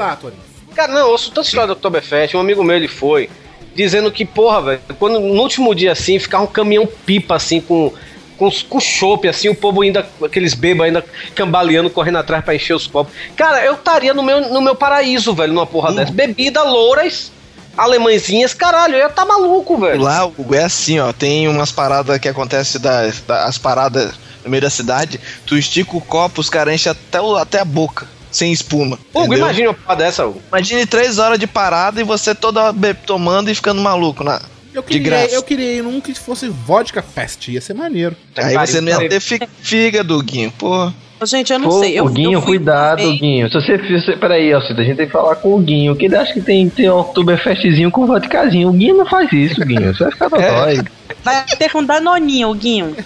Cara, não, eu ouço tanta história da Oktoberfest. Um amigo meu, ele foi, dizendo que, porra, velho, quando no último dia assim, ficava um caminhão pipa assim, com. Com, com chopp, assim, o povo ainda, aqueles bebos ainda cambaleando, correndo atrás pra encher os copos. Cara, eu estaria no meu, no meu paraíso, velho, numa porra dessa. Bebida, louras, alemãezinhas, caralho, eu ia tá maluco, velho. Lá o- é assim, ó. Tem umas paradas que acontecem das da, as paradas no meio da cidade. Tu estica o copo, os caras enchem até, o- até a boca, sem espuma. Hugo, imagina uma porra dessa, Hugo. Imagine três horas de parada e você toda tomando e ficando maluco. Na... Eu De queria, graça. eu queria ir num que fosse vodka fest, ia ser maneiro. Aí você não ia ter fígado, Guinho. Pô. Gente, eu não Pô, sei. Eu, o Guinho, eu fui cuidado, vez- Guinho. Se você, você peraí, Alcida, a gente tem que falar com o Guinho, que ele acha que tem, tem um Oktoberfestzinho com vodkazinho. O Guinho não faz isso, Guinho. Você vai ficar dodói. Vai ter com Danoninho, o Guinho.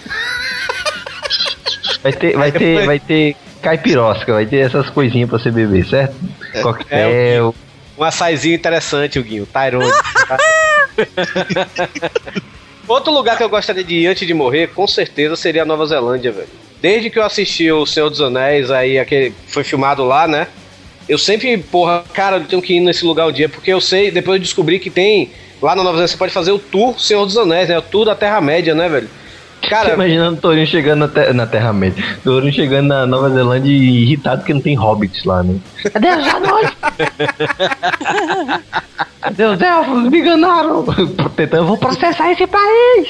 Vai ter, vai ter, vai ter caipirosca, vai ter essas coisinhas pra você beber, certo? Coquetel. Um açaizinho interessante, o Guinho. Tyrone. <laughs> <laughs> Outro lugar que eu gostaria de ir antes de morrer, com certeza, seria a Nova Zelândia, velho. Desde que eu assisti o Senhor dos Anéis, aí aquele foi filmado lá, né? Eu sempre, porra, cara, eu tenho que ir nesse lugar um dia, porque eu sei, depois eu descobri que tem. Lá na Nova Zelândia você pode fazer o tour Senhor dos Anéis, né? O tour da Terra-média, né, velho? Cara, Imaginando o Torinho chegando na, te- na Terra-média. Torinho chegando na Nova Zelândia e irritado porque não tem hobbits lá, né? Cadê os anões? Os elfos? Me enganaram. Eu vou processar esse país.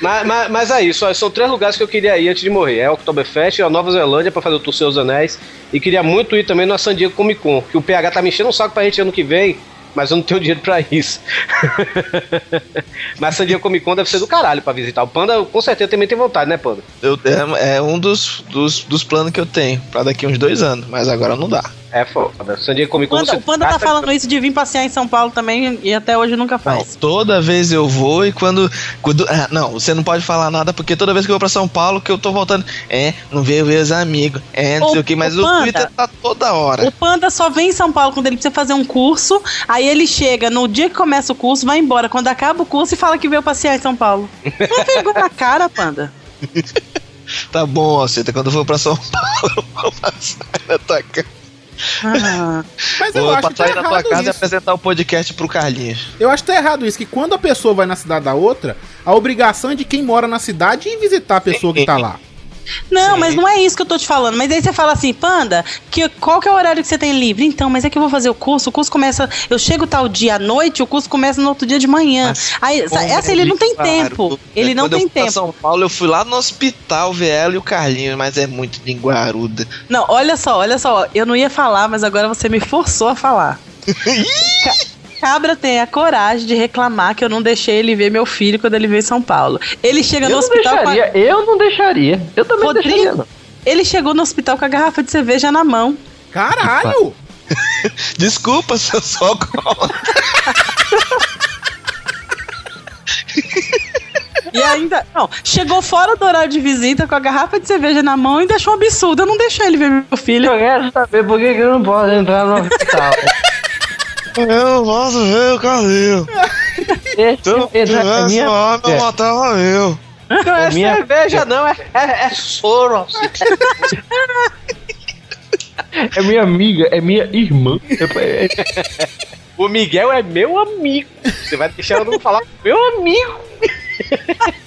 Mas, mas, mas é isso, são três lugares que eu queria ir antes de morrer. É o Oktoberfest, a Nova Zelândia pra fazer o Tour Seus Anéis. E queria muito ir também na San Diego Comic Con, que o PH tá me enchendo um saco pra gente ano que vem, mas eu não tenho dinheiro pra isso. <laughs> mas San Diego Comic Con deve ser do caralho pra visitar. O Panda com certeza também tem vontade, né, Panda? Eu- é, é um dos, dos, dos planos que eu tenho pra daqui uns dois anos, mas agora não dá. É foda. San Diego Comic Con o Panda tá falando isso de vir passear em São Paulo também e até hoje nunca Não, faz. toda vez eu vou e quando. quando ah, não, você não pode falar nada porque toda vez que eu vou pra São Paulo que eu tô voltando. É, não veio ver os amigos. É, não Ô, sei o que, mas o Panda. Twitter tá toda hora. O Panda só vem em São Paulo quando ele precisa fazer um curso, aí ele chega no dia que começa o curso, vai embora. Quando acaba o curso e fala que veio passear em São Paulo. <laughs> Não vergonha na cara, Panda. Tá bom, Alcita, quando eu for pra São Paulo, eu vou passar na tua casa. Ah. Mas eu Vou acho que passar tá aí na tua casa e isso. apresentar o podcast pro Carlinhos. Eu acho que tá errado isso, que quando a pessoa vai na cidade da outra, a obrigação é de quem mora na cidade ir visitar a pessoa que tá lá. Não, Sim. mas não é isso que eu tô te falando. Mas aí você fala assim, Panda, que, qual que é o horário que você tem livre? Então, mas é que eu vou fazer o curso. O curso começa. Eu chego tal dia à noite, o curso começa no outro dia de manhã. Mas aí, essa ele não tem claro, tempo. Ele não tem tempo. São Paulo, eu fui lá no hospital ver ela e o Carlinhos, mas é muito linguaruda. Não, olha só, olha só. Eu não ia falar, mas agora você me forçou a falar. <laughs> Ca- Cabra tem a coragem de reclamar que eu não deixei ele ver meu filho quando ele veio em São Paulo. Ele chega Eu no não hospital com a- deixaria, eu não deixaria. Eu também não deixaria, Rodrigo, não. ele chegou no hospital com a garrafa de cerveja na mão. Caralho! <laughs> Desculpa, seu soco. E ainda. Não, chegou fora do horário de visita com a garrafa de cerveja na mão e deixou um absurdo. Eu não deixei ele ver meu filho. Eu quero saber por que que eu não posso entrar no hospital. Eu não posso ver o <laughs> Se eu eu entrar na tivesse minha... homem, eu matava eu. Não é minha- cerveja, não, é, é, é soro. É minha amiga, é minha irmã. É- <laughs> é- O Miguel é meu amigo. Você vai deixar eu não falar meu amigo. <laughs>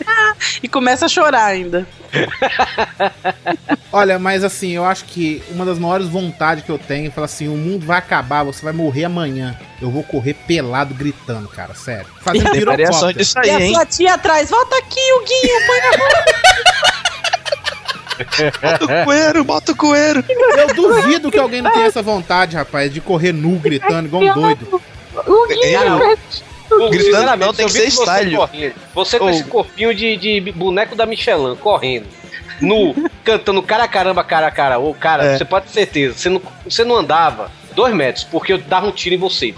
E começa a chorar ainda. <laughs> Olha, mas assim, eu acho que uma das maiores vontades que eu tenho é falar assim: o mundo vai acabar, você vai morrer amanhã. Eu vou correr pelado gritando, cara, sério. Fazendo pirocóptero. disso E aí, a hein? sua tia atrás, volta aqui, o Guinho, põe na Bota o coelho, bota o coelho. Eu duvido que alguém não tenha essa vontade, rapaz, de correr nu gritando igual um doido. O Guinho, Hugo, Gritando não, tem que ser você style. correndo. Você com esse corpinho de, de boneco da Michelin, correndo. Nu, <laughs> cantando cara a caramba, cara a cara. Ô, cara, É. você pode ter certeza. Você não, você não andava dois metros, porque eu dava um tiro em você.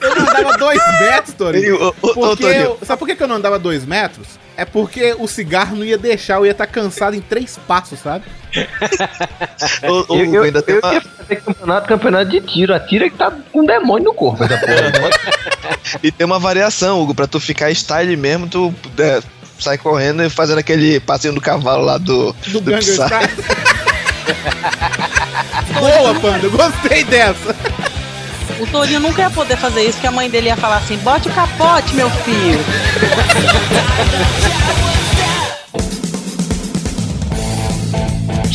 Eu não andava dois <laughs> metros, Torinho. Porque eu- sabe por que eu não andava dois metros? É porque o cigarro não ia deixar, eu ia estar cansado em três passos, sabe? Ô, ô, Eu, eu, ainda tem eu uma- ia fazer campeonato, campeonato de tiro. Atira que tá com um demônio no corpo essa porra. <laughs> E tem uma variação, Hugo, pra tu ficar style mesmo, tu é, sai correndo e fazendo aquele passeio do cavalo lá do, Do do. <laughs> Boa, Panda, eu gostei dessa. O Torinho nunca ia poder fazer isso, porque a mãe dele ia falar assim: bote o capote, meu filho.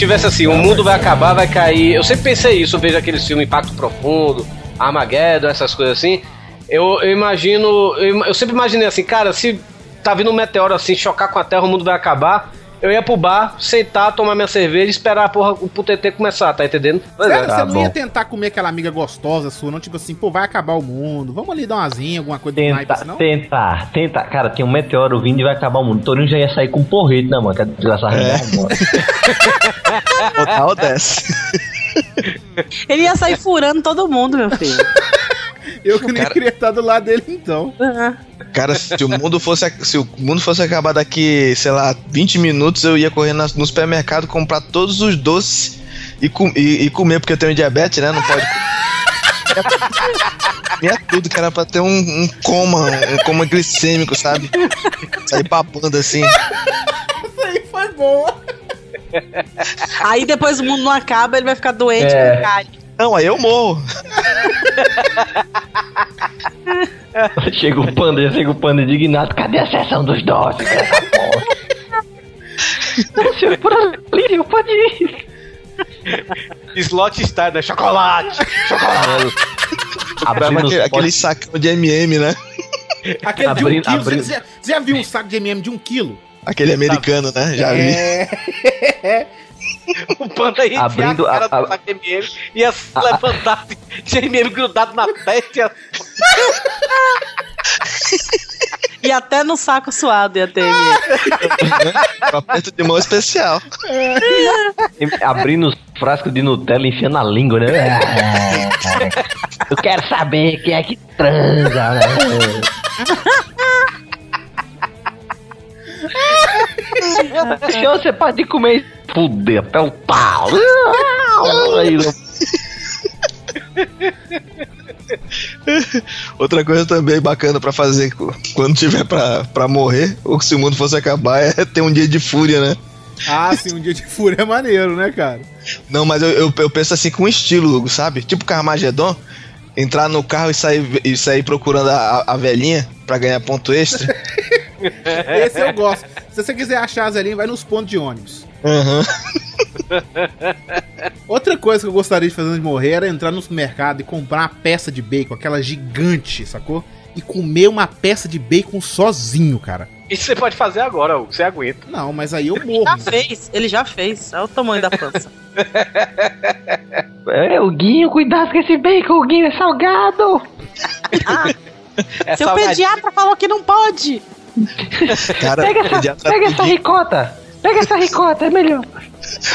tivesse assim, o mundo vai acabar, vai cair. Eu sempre pensei isso, vejo aqueles filmes Impacto Profundo, Armageddon, essas coisas assim. Eu, eu imagino. Eu, eu sempre imaginei assim, cara, se tá vindo um meteoro assim, chocar com a Terra, o mundo vai acabar. Eu ia pro bar, sentar, tomar minha cerveja e esperar a porra, o TT começar, tá entendendo? Pois Sério, é. você tá não bom. ia tentar comer aquela amiga gostosa sua, não? Tipo assim, pô, vai acabar o mundo, vamos ali dar uma asinha, alguma coisa do naipe, Tentar, não? tentar, tentar. Cara, tem um meteoro vindo e vai acabar o mundo. O Torinho já ia sair com um porrete na mão, que a desgraçada É. vai embora. Total desce. Ele ia sair furando todo mundo, meu filho. <laughs> Eu que nem Cara- queria estar do lado dele, então. Cara, se o mundo fosse se o mundo fosse acabar daqui, sei lá, 20 minutos, eu ia correr no supermercado comprar todos os doces e, com- e- e comer, porque eu tenho diabetes, né? Não pode. Comia <laughs> tudo, que era pra ter um, um coma, um coma glicêmico, sabe? Sair babando assim. Isso aí foi boa. Aí depois o mundo não acaba, ele vai ficar doente É. com cárie. Não, aí eu morro. <laughs> chega o panda, chega o panda indignado. Cadê a sessão dos? Não, senhor, por ali, eu pode ir. Slot Star, né? Chocolate! Chocolate! Abrindo Abrindo aquele, aquele sacão de MM, né? Aquele de um Abrindo- quilo. abrindo. Você, você já viu um saco de MM de um quilo? Aquele americano, né? Já vi. É. <laughs> <laughs> O panda ia enfiar Abrindo a cara a- do saco de MM, ia se levantar, assim, tinha MM grudado na testa, ia E até no saco suado ia ter. ele. Um aperto de mão especial. Abrindo os frascos de Nutella e enfiando na língua, né? Eu quero saber quem é que transa, né? Senhor, você pode comer. Fuder, até o pau. Aí, <laughs> Outra coisa também bacana pra fazer quando tiver pra, pra morrer, ou se o mundo fosse acabar, é <laughs> ter um dia de fúria, né? Ah, sim, um dia de fúria é maneiro, né, cara? Não, mas eu, eu, eu penso assim com estilo, Hugo, sabe? Tipo Carmageddon, entrar no carro e sair, e sair procurando a, a velhinha pra ganhar ponto extra. <laughs> Esse eu gosto. Se você quiser achar as velhinhas, vai nos pontos de ônibus. Aham. <laughs> Outra coisa que eu gostaria de fazer antes de morrer era entrar no supermercado e comprar uma peça de bacon, aquela gigante, sacou? E comer uma peça de bacon sozinho, cara. Isso você pode fazer agora, Hugo, você aguenta. Não, mas aí eu Já morro. fez, ele já fez. Olha o tamanho da pança. <laughs> É, o Guinho, cuidado com esse bacon, o Guinho é salgado. É Seu salgadinho. pediatra falou que não pode. Cara, Pega o essa, pediatra, pega essa ricota. Pega essa ricota, é melhor.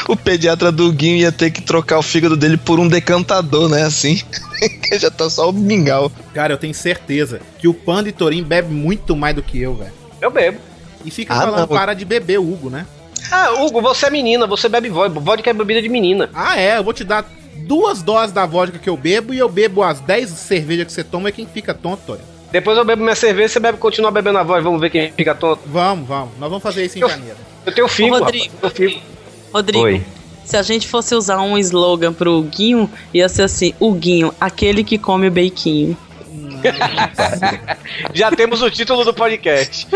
o pediatra do Guinho ia ter que trocar o fígado dele por um decantador, né? Assim. <laughs> Que já tá só o mingau. Cara, eu tenho certeza que o Panda e Torim bebe muito mais do que eu, velho. Eu bebo. E fica Ah, falando não. para de beber, o Hugo, né? Ah, Hugo, você é menina, você bebe vodka. Vodka é bebida de menina. Ah, é, eu vou te dar duas doses da vodka que eu bebo e eu bebo as 10 cervejas que você toma e quem fica tonto, Torim. Depois eu bebo minha cerveja, você bebe, continua bebendo a voz, vamos ver quem fica tonto. Vamos, vamos. Nós vamos fazer isso em Eu- janeiro. Eu tenho figo, Ô, rapaz. Rodrigo. Eu tenho figo. Rodrigo, Oi. se a gente fosse usar um slogan pro Guinho, ia ser assim: o Guinho, aquele que come o beiquinho. <laughs> Já temos o título do podcast.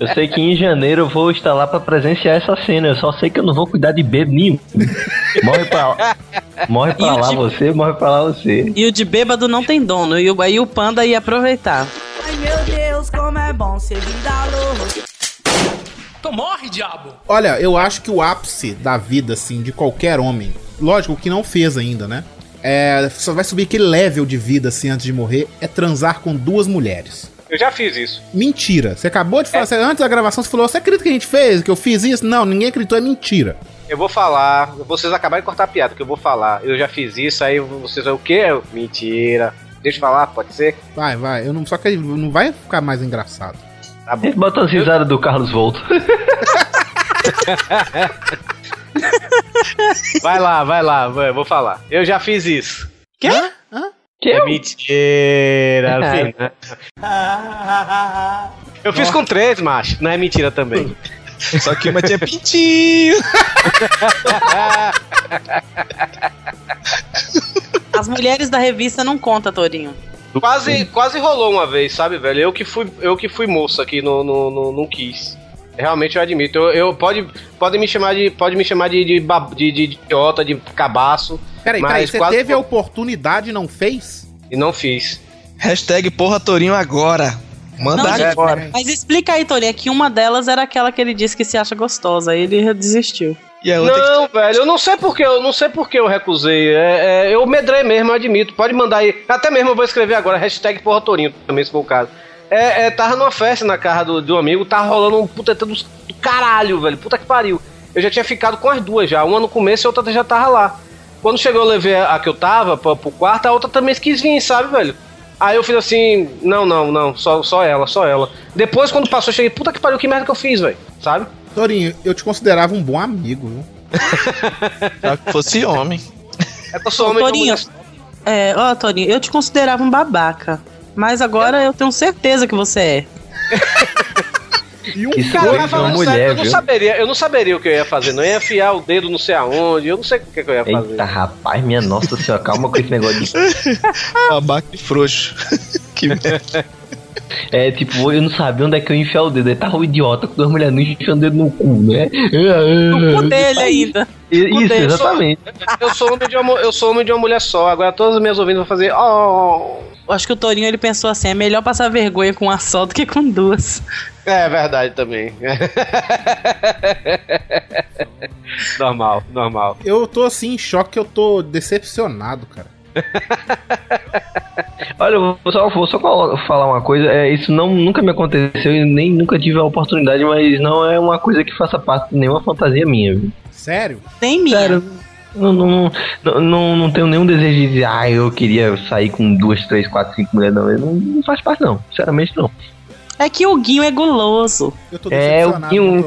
Eu sei que em janeiro eu vou estar lá pra presenciar essa cena. Eu só sei que eu não vou cuidar de bebo nenhum. Morre pra lá. Morre pra lá de- você, morre pra lá você. E o de bêbado não tem dono. E o, aí o panda ia aproveitar. Ai meu Deus, como é bom ser vida louca. Então morre, diabo! Olha, eu acho que o ápice da vida, assim, de qualquer homem, lógico, que não fez ainda, né? É, só vai subir aquele level de vida, assim, antes de morrer, é transar com duas mulheres. Eu já fiz isso. Mentira. Você acabou de falar, você- antes da gravação você falou, você acredita que a gente fez, que eu fiz isso? Não, ninguém acreditou, é mentira. eu vou falar, vocês acabaram de cortar a piada, que eu vou falar. Eu já fiz isso, aí vocês vão o quê? Eu, Mentira. Deixa eu falar, pode ser? Vai, vai. Eu não, só que não vai ficar mais engraçado. Tá bom. Bota as risadas do Carlos Volto. <laughs> <laughs> Vai lá, vai lá, vai, eu vou falar. Eu já fiz isso. Quê? É mentira, <laughs> assim, né? Eu fiz com três, macho. Não é mentira também. Só que uma tinha pintinho. <laughs> As mulheres da revista não conta, Torinho. Quase, quase rolou uma vez, sabe, velho? Eu que fui, eu que fui moço aqui no, no, no, não quis. Realmente eu admito. Eu, eu pode, pode me chamar de, pode me chamar de de, de, de idiota, de cabaço. Peraí, mas peraí, você quase teve a oportunidade e não fez? e não fiz. Hashtag porra Torinho agora. Manda Não, gente, agora. Mas explica aí, Torinho, é que uma delas era aquela que ele disse que se acha gostosa, aí ele desistiu. Outra Não, velho, eu não sei porque eu não sei porque eu recusei. É, é, eu medrei mesmo, eu admito. Pode mandar aí. Até mesmo eu vou escrever agora, hashtag porra Torinho, também se for o caso. É, é, tava numa festa na casa do, um amigo, tava rolando um puta do, do caralho, velho. Puta que pariu. Eu já tinha ficado com as duas já. Uma no começo e a outra já tava lá. Quando chegou, eu levei a que eu tava pra, pro quarto, a outra também quis vir, sabe, velho? Aí eu fiz assim, não, não, não, só, só ela, só ela. Depois, quando passou, eu cheguei, puta que pariu, que merda que eu fiz, velho, sabe? Torinho, eu te considerava um bom amigo, viu? <laughs> Só que fosse homem. É que eu sou homem Torinho, mulher. é, ó, Torinho, eu te considerava um babaca. Mas agora eu tenho certeza que você é. <laughs> E um Isso Cara, uma falando sério, mulher, eu não viu? saberia, eu não saberia o que eu ia fazer, não ia enfiar o dedo não sei aonde, eu não sei o que, que eu ia fazer. Eita, rapaz, minha nossa senhora, calma com esse negócio de. <laughs> Babaca e frouxo. <laughs> que merda. É, tipo, eu não sabia onde é que eu ia enfiar o dedo. Aí tava o idiota com duas mulheres enfiando o dedo no cu, né? No cu dele ainda. Isso, dele, exatamente. Eu sou homem de uma, eu sou homem de uma mulher só, agora todas as minhas ouvintes vão fazer. Oh. Eu acho que o Torinho ele pensou assim: é melhor passar vergonha com uma só do que com duas. É verdade também. <laughs> normal, normal. Eu tô assim em choque que eu tô decepcionado, cara. <laughs> Olha, eu vou só, vou só falar uma coisa. É, isso não, nunca me aconteceu e nem nunca tive a oportunidade, mas não é uma coisa que faça parte de nenhuma fantasia minha, viu? Sério? Nem minha. Sério. Não, não, não, não, não tenho nenhum desejo de dizer, ah, eu queria sair com duas, três, quatro, cinco mulheres, não. Não, não faz parte, não. Sinceramente, não. É que o Guinho é guloso. Eu tô É, o Guinho-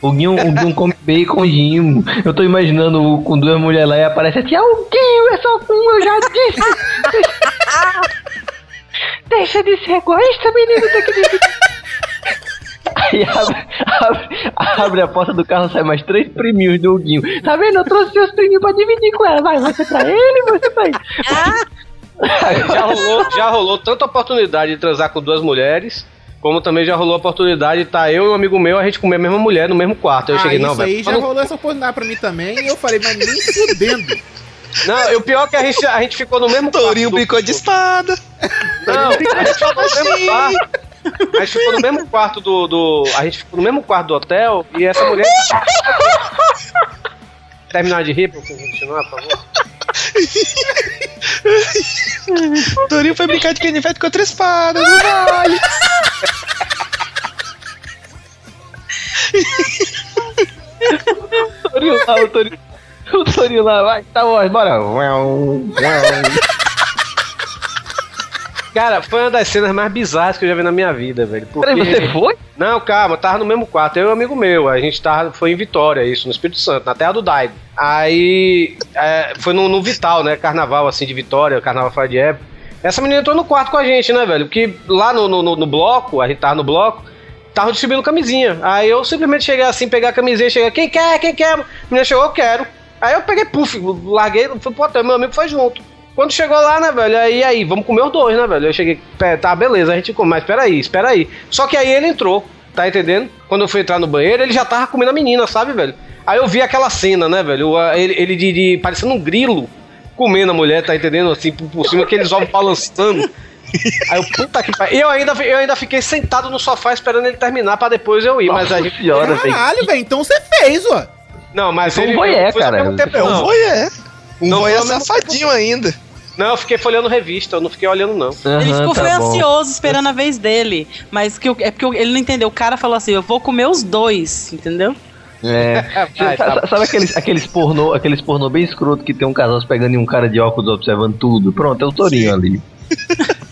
com o Guinho, o Guinho come <laughs> baconzinho. Eu tô imaginando com duas mulheres lá e aparece assim, ah, o Guinho é só um, eu já disse. <laughs> Deixa de ser egoísta, menino. Tem que. Aí abre, abre, abre a porta do carro, sai mais três priminhos do Guinho. Tá vendo? Eu trouxe seus priminhos pra dividir com ela. Vai, você pra ele, você pra ele. Já rolou, já rolou tanta oportunidade de transar com duas mulheres, como também já rolou a oportunidade de tá eu e um amigo meu, a gente comer a mesma mulher no mesmo quarto. Eu ah, cheguei, não, isso aí velho. já não- rolou essa oportunidade pra mim também. E eu falei, mas nem fudendo. Não, e o pior é que a gente, a gente ficou no mesmo quarto. Torinho brincou de espada. Não, a gente ficou no mesmo quarto. A gente ficou no mesmo quarto do, do. A gente ficou no mesmo quarto do hotel e essa mulher. <laughs> Terminar de rir pra você continuar, por favor. <laughs> Torinho foi brincar de canivete contra espada. Não vale. Torinho lá, o Torinho. O Torinho lá, vai, tá bom, bora. <laughs> Cara, foi uma das cenas mais bizarras que eu já vi na minha vida, velho. Porque... Peraí, você foi? Não, calma, tava no mesmo quarto. Eu e um amigo meu. A gente tava, foi em Vitória, isso, no Espírito Santo, na terra do Daigo. Aí é, foi no, no Vital, né? Carnaval assim de Vitória, carnaval fora de época. Essa menina entrou no quarto com a gente, né, velho? Porque lá no, no, no- no bloco, a gente tava no bloco, tava distribuindo camisinha. Aí eu simplesmente cheguei assim, pegar a camisinha, cheguei, quem quer, quem quer? A menina chegou, eu quero. Aí eu peguei, puf, larguei, fui pro hotel, meu amigo foi junto. Quando chegou lá, né, velho, aí, aí, vamos comer os dois, né, velho? Eu cheguei, "Pé, tá, beleza, a gente come, mas peraí, espera aí. Só que aí ele entrou, tá entendendo? Quando eu fui entrar no banheiro, ele já tava comendo a menina, sabe, velho? Aí eu vi aquela cena, né, velho? Ele, ele de, de- parecendo um grilo comendo a mulher, tá entendendo? Assim, por, por cima, aqueles ovos balançando. Aí eu, puta que pariu. Eu ainda, eu ainda fiquei sentado no sofá esperando ele terminar pra depois eu ir, mas a gente. velho. Caralho, velho, então você fez, ó. Não, mas Foi um voyeur, cara. É um não. voyeur. Um voyeur foi ao mesmo safadinho ainda. Não, eu fiquei folheando revista, eu não fiquei olhando, não. Ele Aham, ficou tá ansioso esperando a vez dele. Mas que, é porque ele não entendeu. O cara falou assim: eu vou comer os dois, entendeu? É. <laughs> Vai, tá. Sabe aqueles, aqueles, pornô, aqueles pornô bem escroto que tem um casal pegando e um cara de óculos observando tudo? Pronto, é o Torinho ali. <laughs>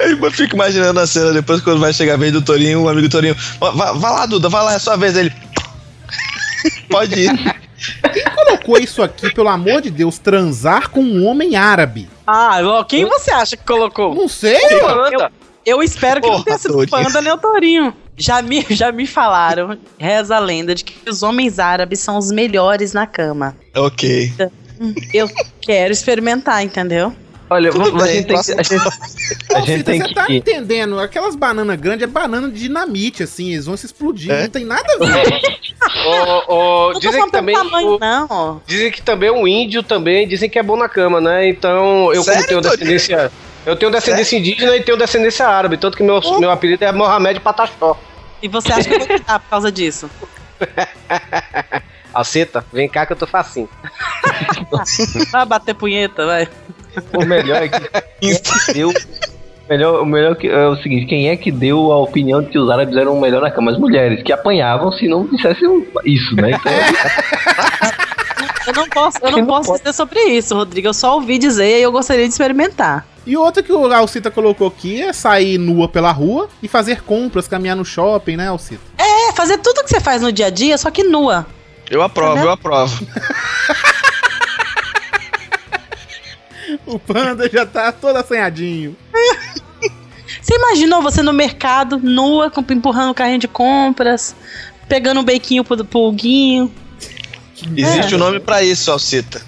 Eu fico imaginando a cena depois quando vai chegar a vez do Torinho, o amigo do Torinho. "Vai- lá, Duda, vai lá, é a sua vez. Ele. Pode ir. Quem colocou isso aqui, pelo amor de Deus, transar com um homem árabe? Ah, quem você acha que colocou? Não sei. Eu, eu espero que não Porra, tenha sido Torinho. panda nem o Torinho. Já me, já me falaram, reza a lenda, de que os homens árabes são os melhores na cama. Ok. Eu quero experimentar, entendeu? Olha, Tudo vamos- a bem, gente tem que. A gente, a gente Cita, tem você tá que. entendendo? Aquelas bananas grandes é banana de dinamite, assim, eles vão se explodir, É? não tem nada a ver. Não tô dizem que também. tamanho, o- não. Dizem que também o índio também dizem que é bom na cama, né? Então, eu Sério, como tenho descendência. Eu tenho descendência indígena e tenho descendência árabe, tanto que meu, meu apelido é Mohamed Pataxó. E você acha que eu vou quitar por causa disso? <laughs> Aceita? Vem cá que eu tô facinho. Vai bater punheta, vai. O melhor é que. quem é que deu. Melhor, o melhor que, é o seguinte: quem é que deu a opinião de que os árabes eram o melhor na cama? As mulheres, que apanhavam se não dissessem isso, né? Então, <laughs> Eu não posso, eu não Não posso pode. dizer sobre isso, Rodrigo. Eu só ouvi dizer e eu gostaria de experimentar. E outra que o Alcita colocou aqui é sair nua pela rua e fazer compras, caminhar no shopping, né, Alcita? É, fazer tudo que você faz no dia a dia, só que nua. Eu aprovo, Entendeu? eu aprovo. <laughs> O panda já tá todo assanhadinho. Você imaginou você no mercado, nua, empurrando o carrinho de compras, pegando um bequinho pro, pro Guinho? Existe um nome pra isso, Alcita.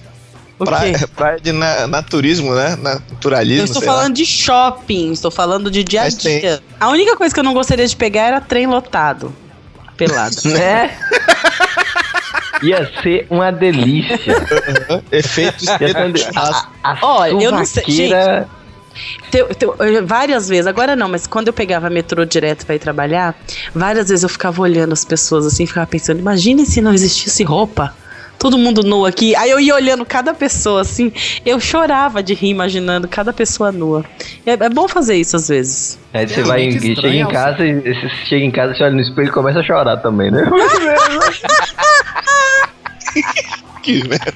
Praia, <laughs> praia de na- naturismo, né? Naturalismo, Eu estou sei lá. falando de shopping, estou falando de dia a dia. A única coisa que eu não gostaria de pegar era trem lotado. Pelado. <laughs> né? <laughs> Ia ser uma delícia. Efeitos uma de- a, a Olha, eu não sei, suvaqueira- Teu- teu- eu- várias vezes, agora não, mas quando eu pegava metrô direto pra ir trabalhar, várias vezes eu ficava olhando as pessoas assim, ficava pensando, imagine se não existisse roupa. Todo mundo nu aqui. Aí eu ia olhando cada pessoa assim, eu chorava de rir imaginando cada pessoa nua. É, é bom fazer isso às vezes. Aí você vai, Realmente chega em casa e você chega em casa, você olha no espelho e começa a chorar também, né? <laughs> <laughs> que merda.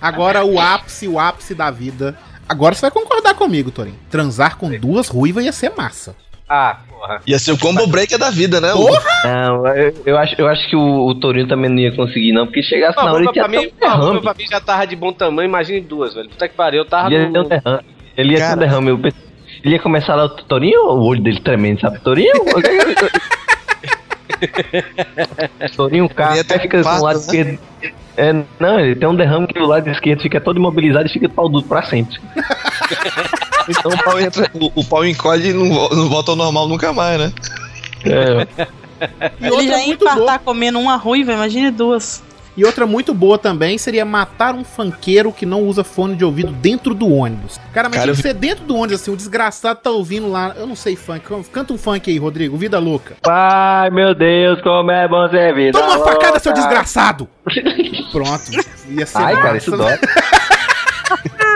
Agora o ápice, o ápice da vida. Agora você vai concordar comigo, Torinho. Transar com duas ruivas ia ser massa. Ah, porra. Ia ser o combo breaker da vida, né? Porra! Não, eu, eu acho, eu acho que o, o Torinho também não ia conseguir, não, porque chegasse na hora ele mim, até um derrame. pra mim já tava de bom tamanho, imagine duas, velho. Puta que pariu, eu tava Ele ia ter um no... derrame. Ele ia ter um Cara. derrame. Eu pensei- ele ia começar lá o Torinho, o olho dele tremendo, sabe? Torinho? É Torinho, o carro Ele ia ter fica patas, lado né? esquerdo. É, não, ele tem um derrame que o lado esquerdo fica todo imobilizado e fica pau duro pra sempre. <laughs> Então o pau, entra, o, o pau encolhe e não, vo- não volta ao normal nunca mais, né? É, E Ele já ia muito boa. infartar comendo uma ruiva, imagine duas. E outra muito boa também seria matar um funkeiro que não usa fone de ouvido dentro do ônibus. Cara, mas Cara, tem eu que vi- ser dentro do ônibus, assim, o desgraçado tá ouvindo lá. Eu não sei funk. Canta um funk aí, Rodrigo. Vida louca. Pai, meu Deus, como é bom ser vida. Toma uma facada, louca. seu desgraçado! <laughs> Pronto. Ia ser Ai, cara, massa. isso dói. <laughs>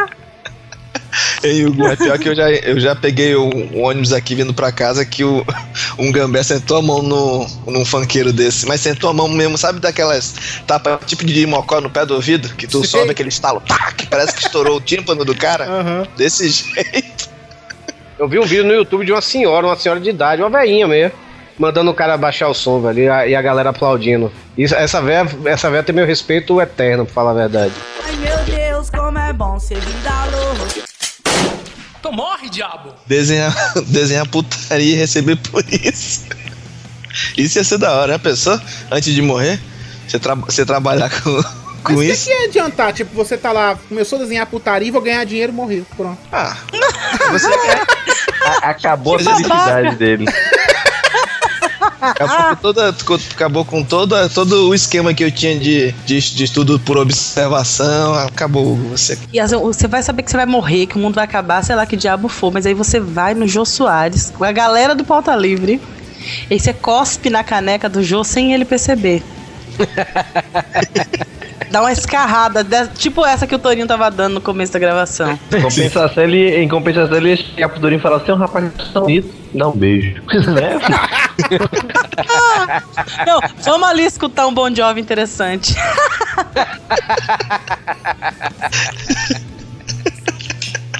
E o é pior que eu já, eu já peguei um, um ônibus aqui vindo pra casa que o, <laughs> um gambé sentou a mão no, num funkeiro desse. Mas sentou a mão mesmo, sabe daquelas tapa tipo de mocó no pé do ouvido? Que tu Sei. sobe aquele estalo, pá, que parece que estourou o tímpano do cara. Aham. Desse jeito. Eu vi um vídeo no YouTube de uma senhora, uma senhora de idade, uma velhinha mesmo, mandando o cara baixar o som, velho, e a, e a galera aplaudindo. Isso, essa véia, essa véia tem meu respeito eterno, pra falar a verdade. Ai meu Deus, como é bom ser vida louca. Então morre, diabo. Desenhar, <laughs> desenhar putaria e receber por isso. Isso ia ser da hora, né, pessoa? Antes de morrer, você, tra você trabalhar com, com Mas o que, isso. que ia adiantar? Tipo, você tá lá, começou a desenhar putaria, vou ganhar dinheiro e morreu. Pronto. Ah, <laughs> você Acabou a felicidade dele. <laughs> acabou com, toda, acabou com toda, todo o esquema que eu tinha de, de, de estudo por observação. Acabou você. E assim, você vai saber que você vai morrer, que o mundo vai acabar, sei lá que diabo for, mas aí você vai no Jô Soares, com a galera do Pauta Livre, e aí você cospe na caneca do Jô sem ele perceber. <laughs> Dá uma escarrada, tipo essa que o Torinho tava dando no começo da gravação. Em compensação, ele, em compensação, ele ia chegar pro Torinho e falar: Você é um rapaz tão bonito, dá um beijo. <laughs> né? <laughs> <laughs> Não, vamos ali escutar um Bon Jovi interessante.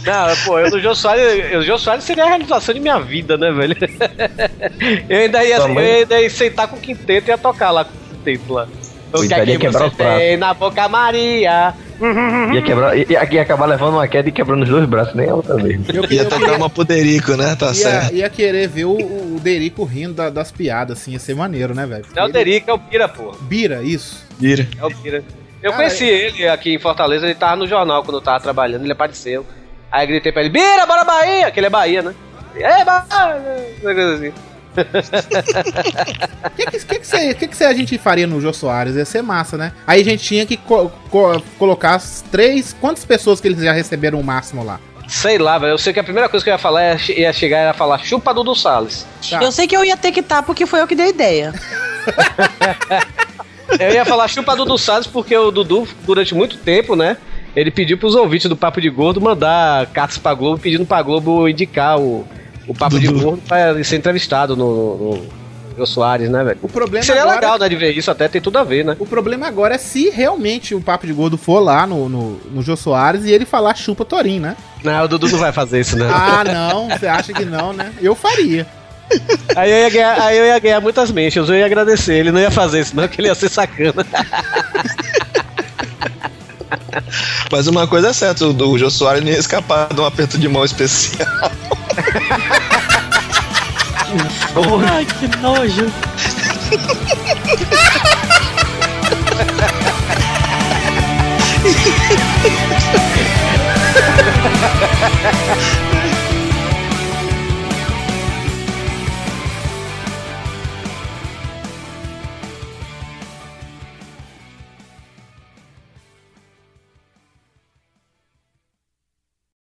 Não, pô, eu Jô Soares, eu, o Jô Soares seria a realização de minha vida, né, velho? <laughs> Eu ainda ia, eu ainda ia sentar com o quinteto e ia tocar lá com o quinteto lá. O que Então, é ia que quebrar você os braços. tem na boca Maria? Ia, quebrar, ia, ia acabar levando uma queda e quebrando os dois braços, nem a outra vez. Eu, Ia tocar queria, uma poderico, né? Tá ia, certo. ia querer ver o, o Derico rindo da- das piadas, assim, ia ser maneiro, né, velho? Não é o Derico, é o Pira, pô. Bira, isso. Vira. É o Pira. Eu Cara, conheci ele aqui em Fortaleza, ele tava no jornal quando eu tava trabalhando, ele apareceu. Aí eu gritei pra ele, Bira, bora Bahia! Que ele é Bahia, né? É, Bahia! Uma coisa assim. O <laughs> que, que, que, que, você- que, que a gente faria no Jô Soares? Ia ser massa, né? Aí a gente tinha que co- co- colocar as três. Quantas pessoas que eles já receberam o máximo lá? Sei lá, velho. Eu sei que a primeira coisa que eu ia falar ia, che- ia chegar e ia falar chupa Dudu Salles. Tá. Eu sei que eu ia ter que estar porque foi eu que dei a ideia. <laughs> Eu ia falar chupa Dudu Salles porque o Dudu, durante muito tempo, né? Ele pediu pros ouvintes do Papo de Gordo mandar cartas pra Globo pedindo pra Globo indicar o, o Papo de Gordo pra ser entrevistado no, no, no Jô Soares, né, velho? O problema Seria agora, legal, né, de ver isso, até tem tudo a ver, né? O problema agora é se realmente o Papo de Gordo for lá no, no, no Jô Soares e ele falar chupa Torim, né? Não, o Dudu não vai fazer isso, né? Ah, não, você acha que não, né? Eu faria. Aí eu, ia ganhar, aí eu ia ganhar muitas mentions, eu ia agradecer. Ele não ia fazer isso, não, que ele ia ser sacana. Mas uma coisa é certa, o do Jô Soares não ia escapar de um aperto de mão especial. Ai, que nojo. <laughs>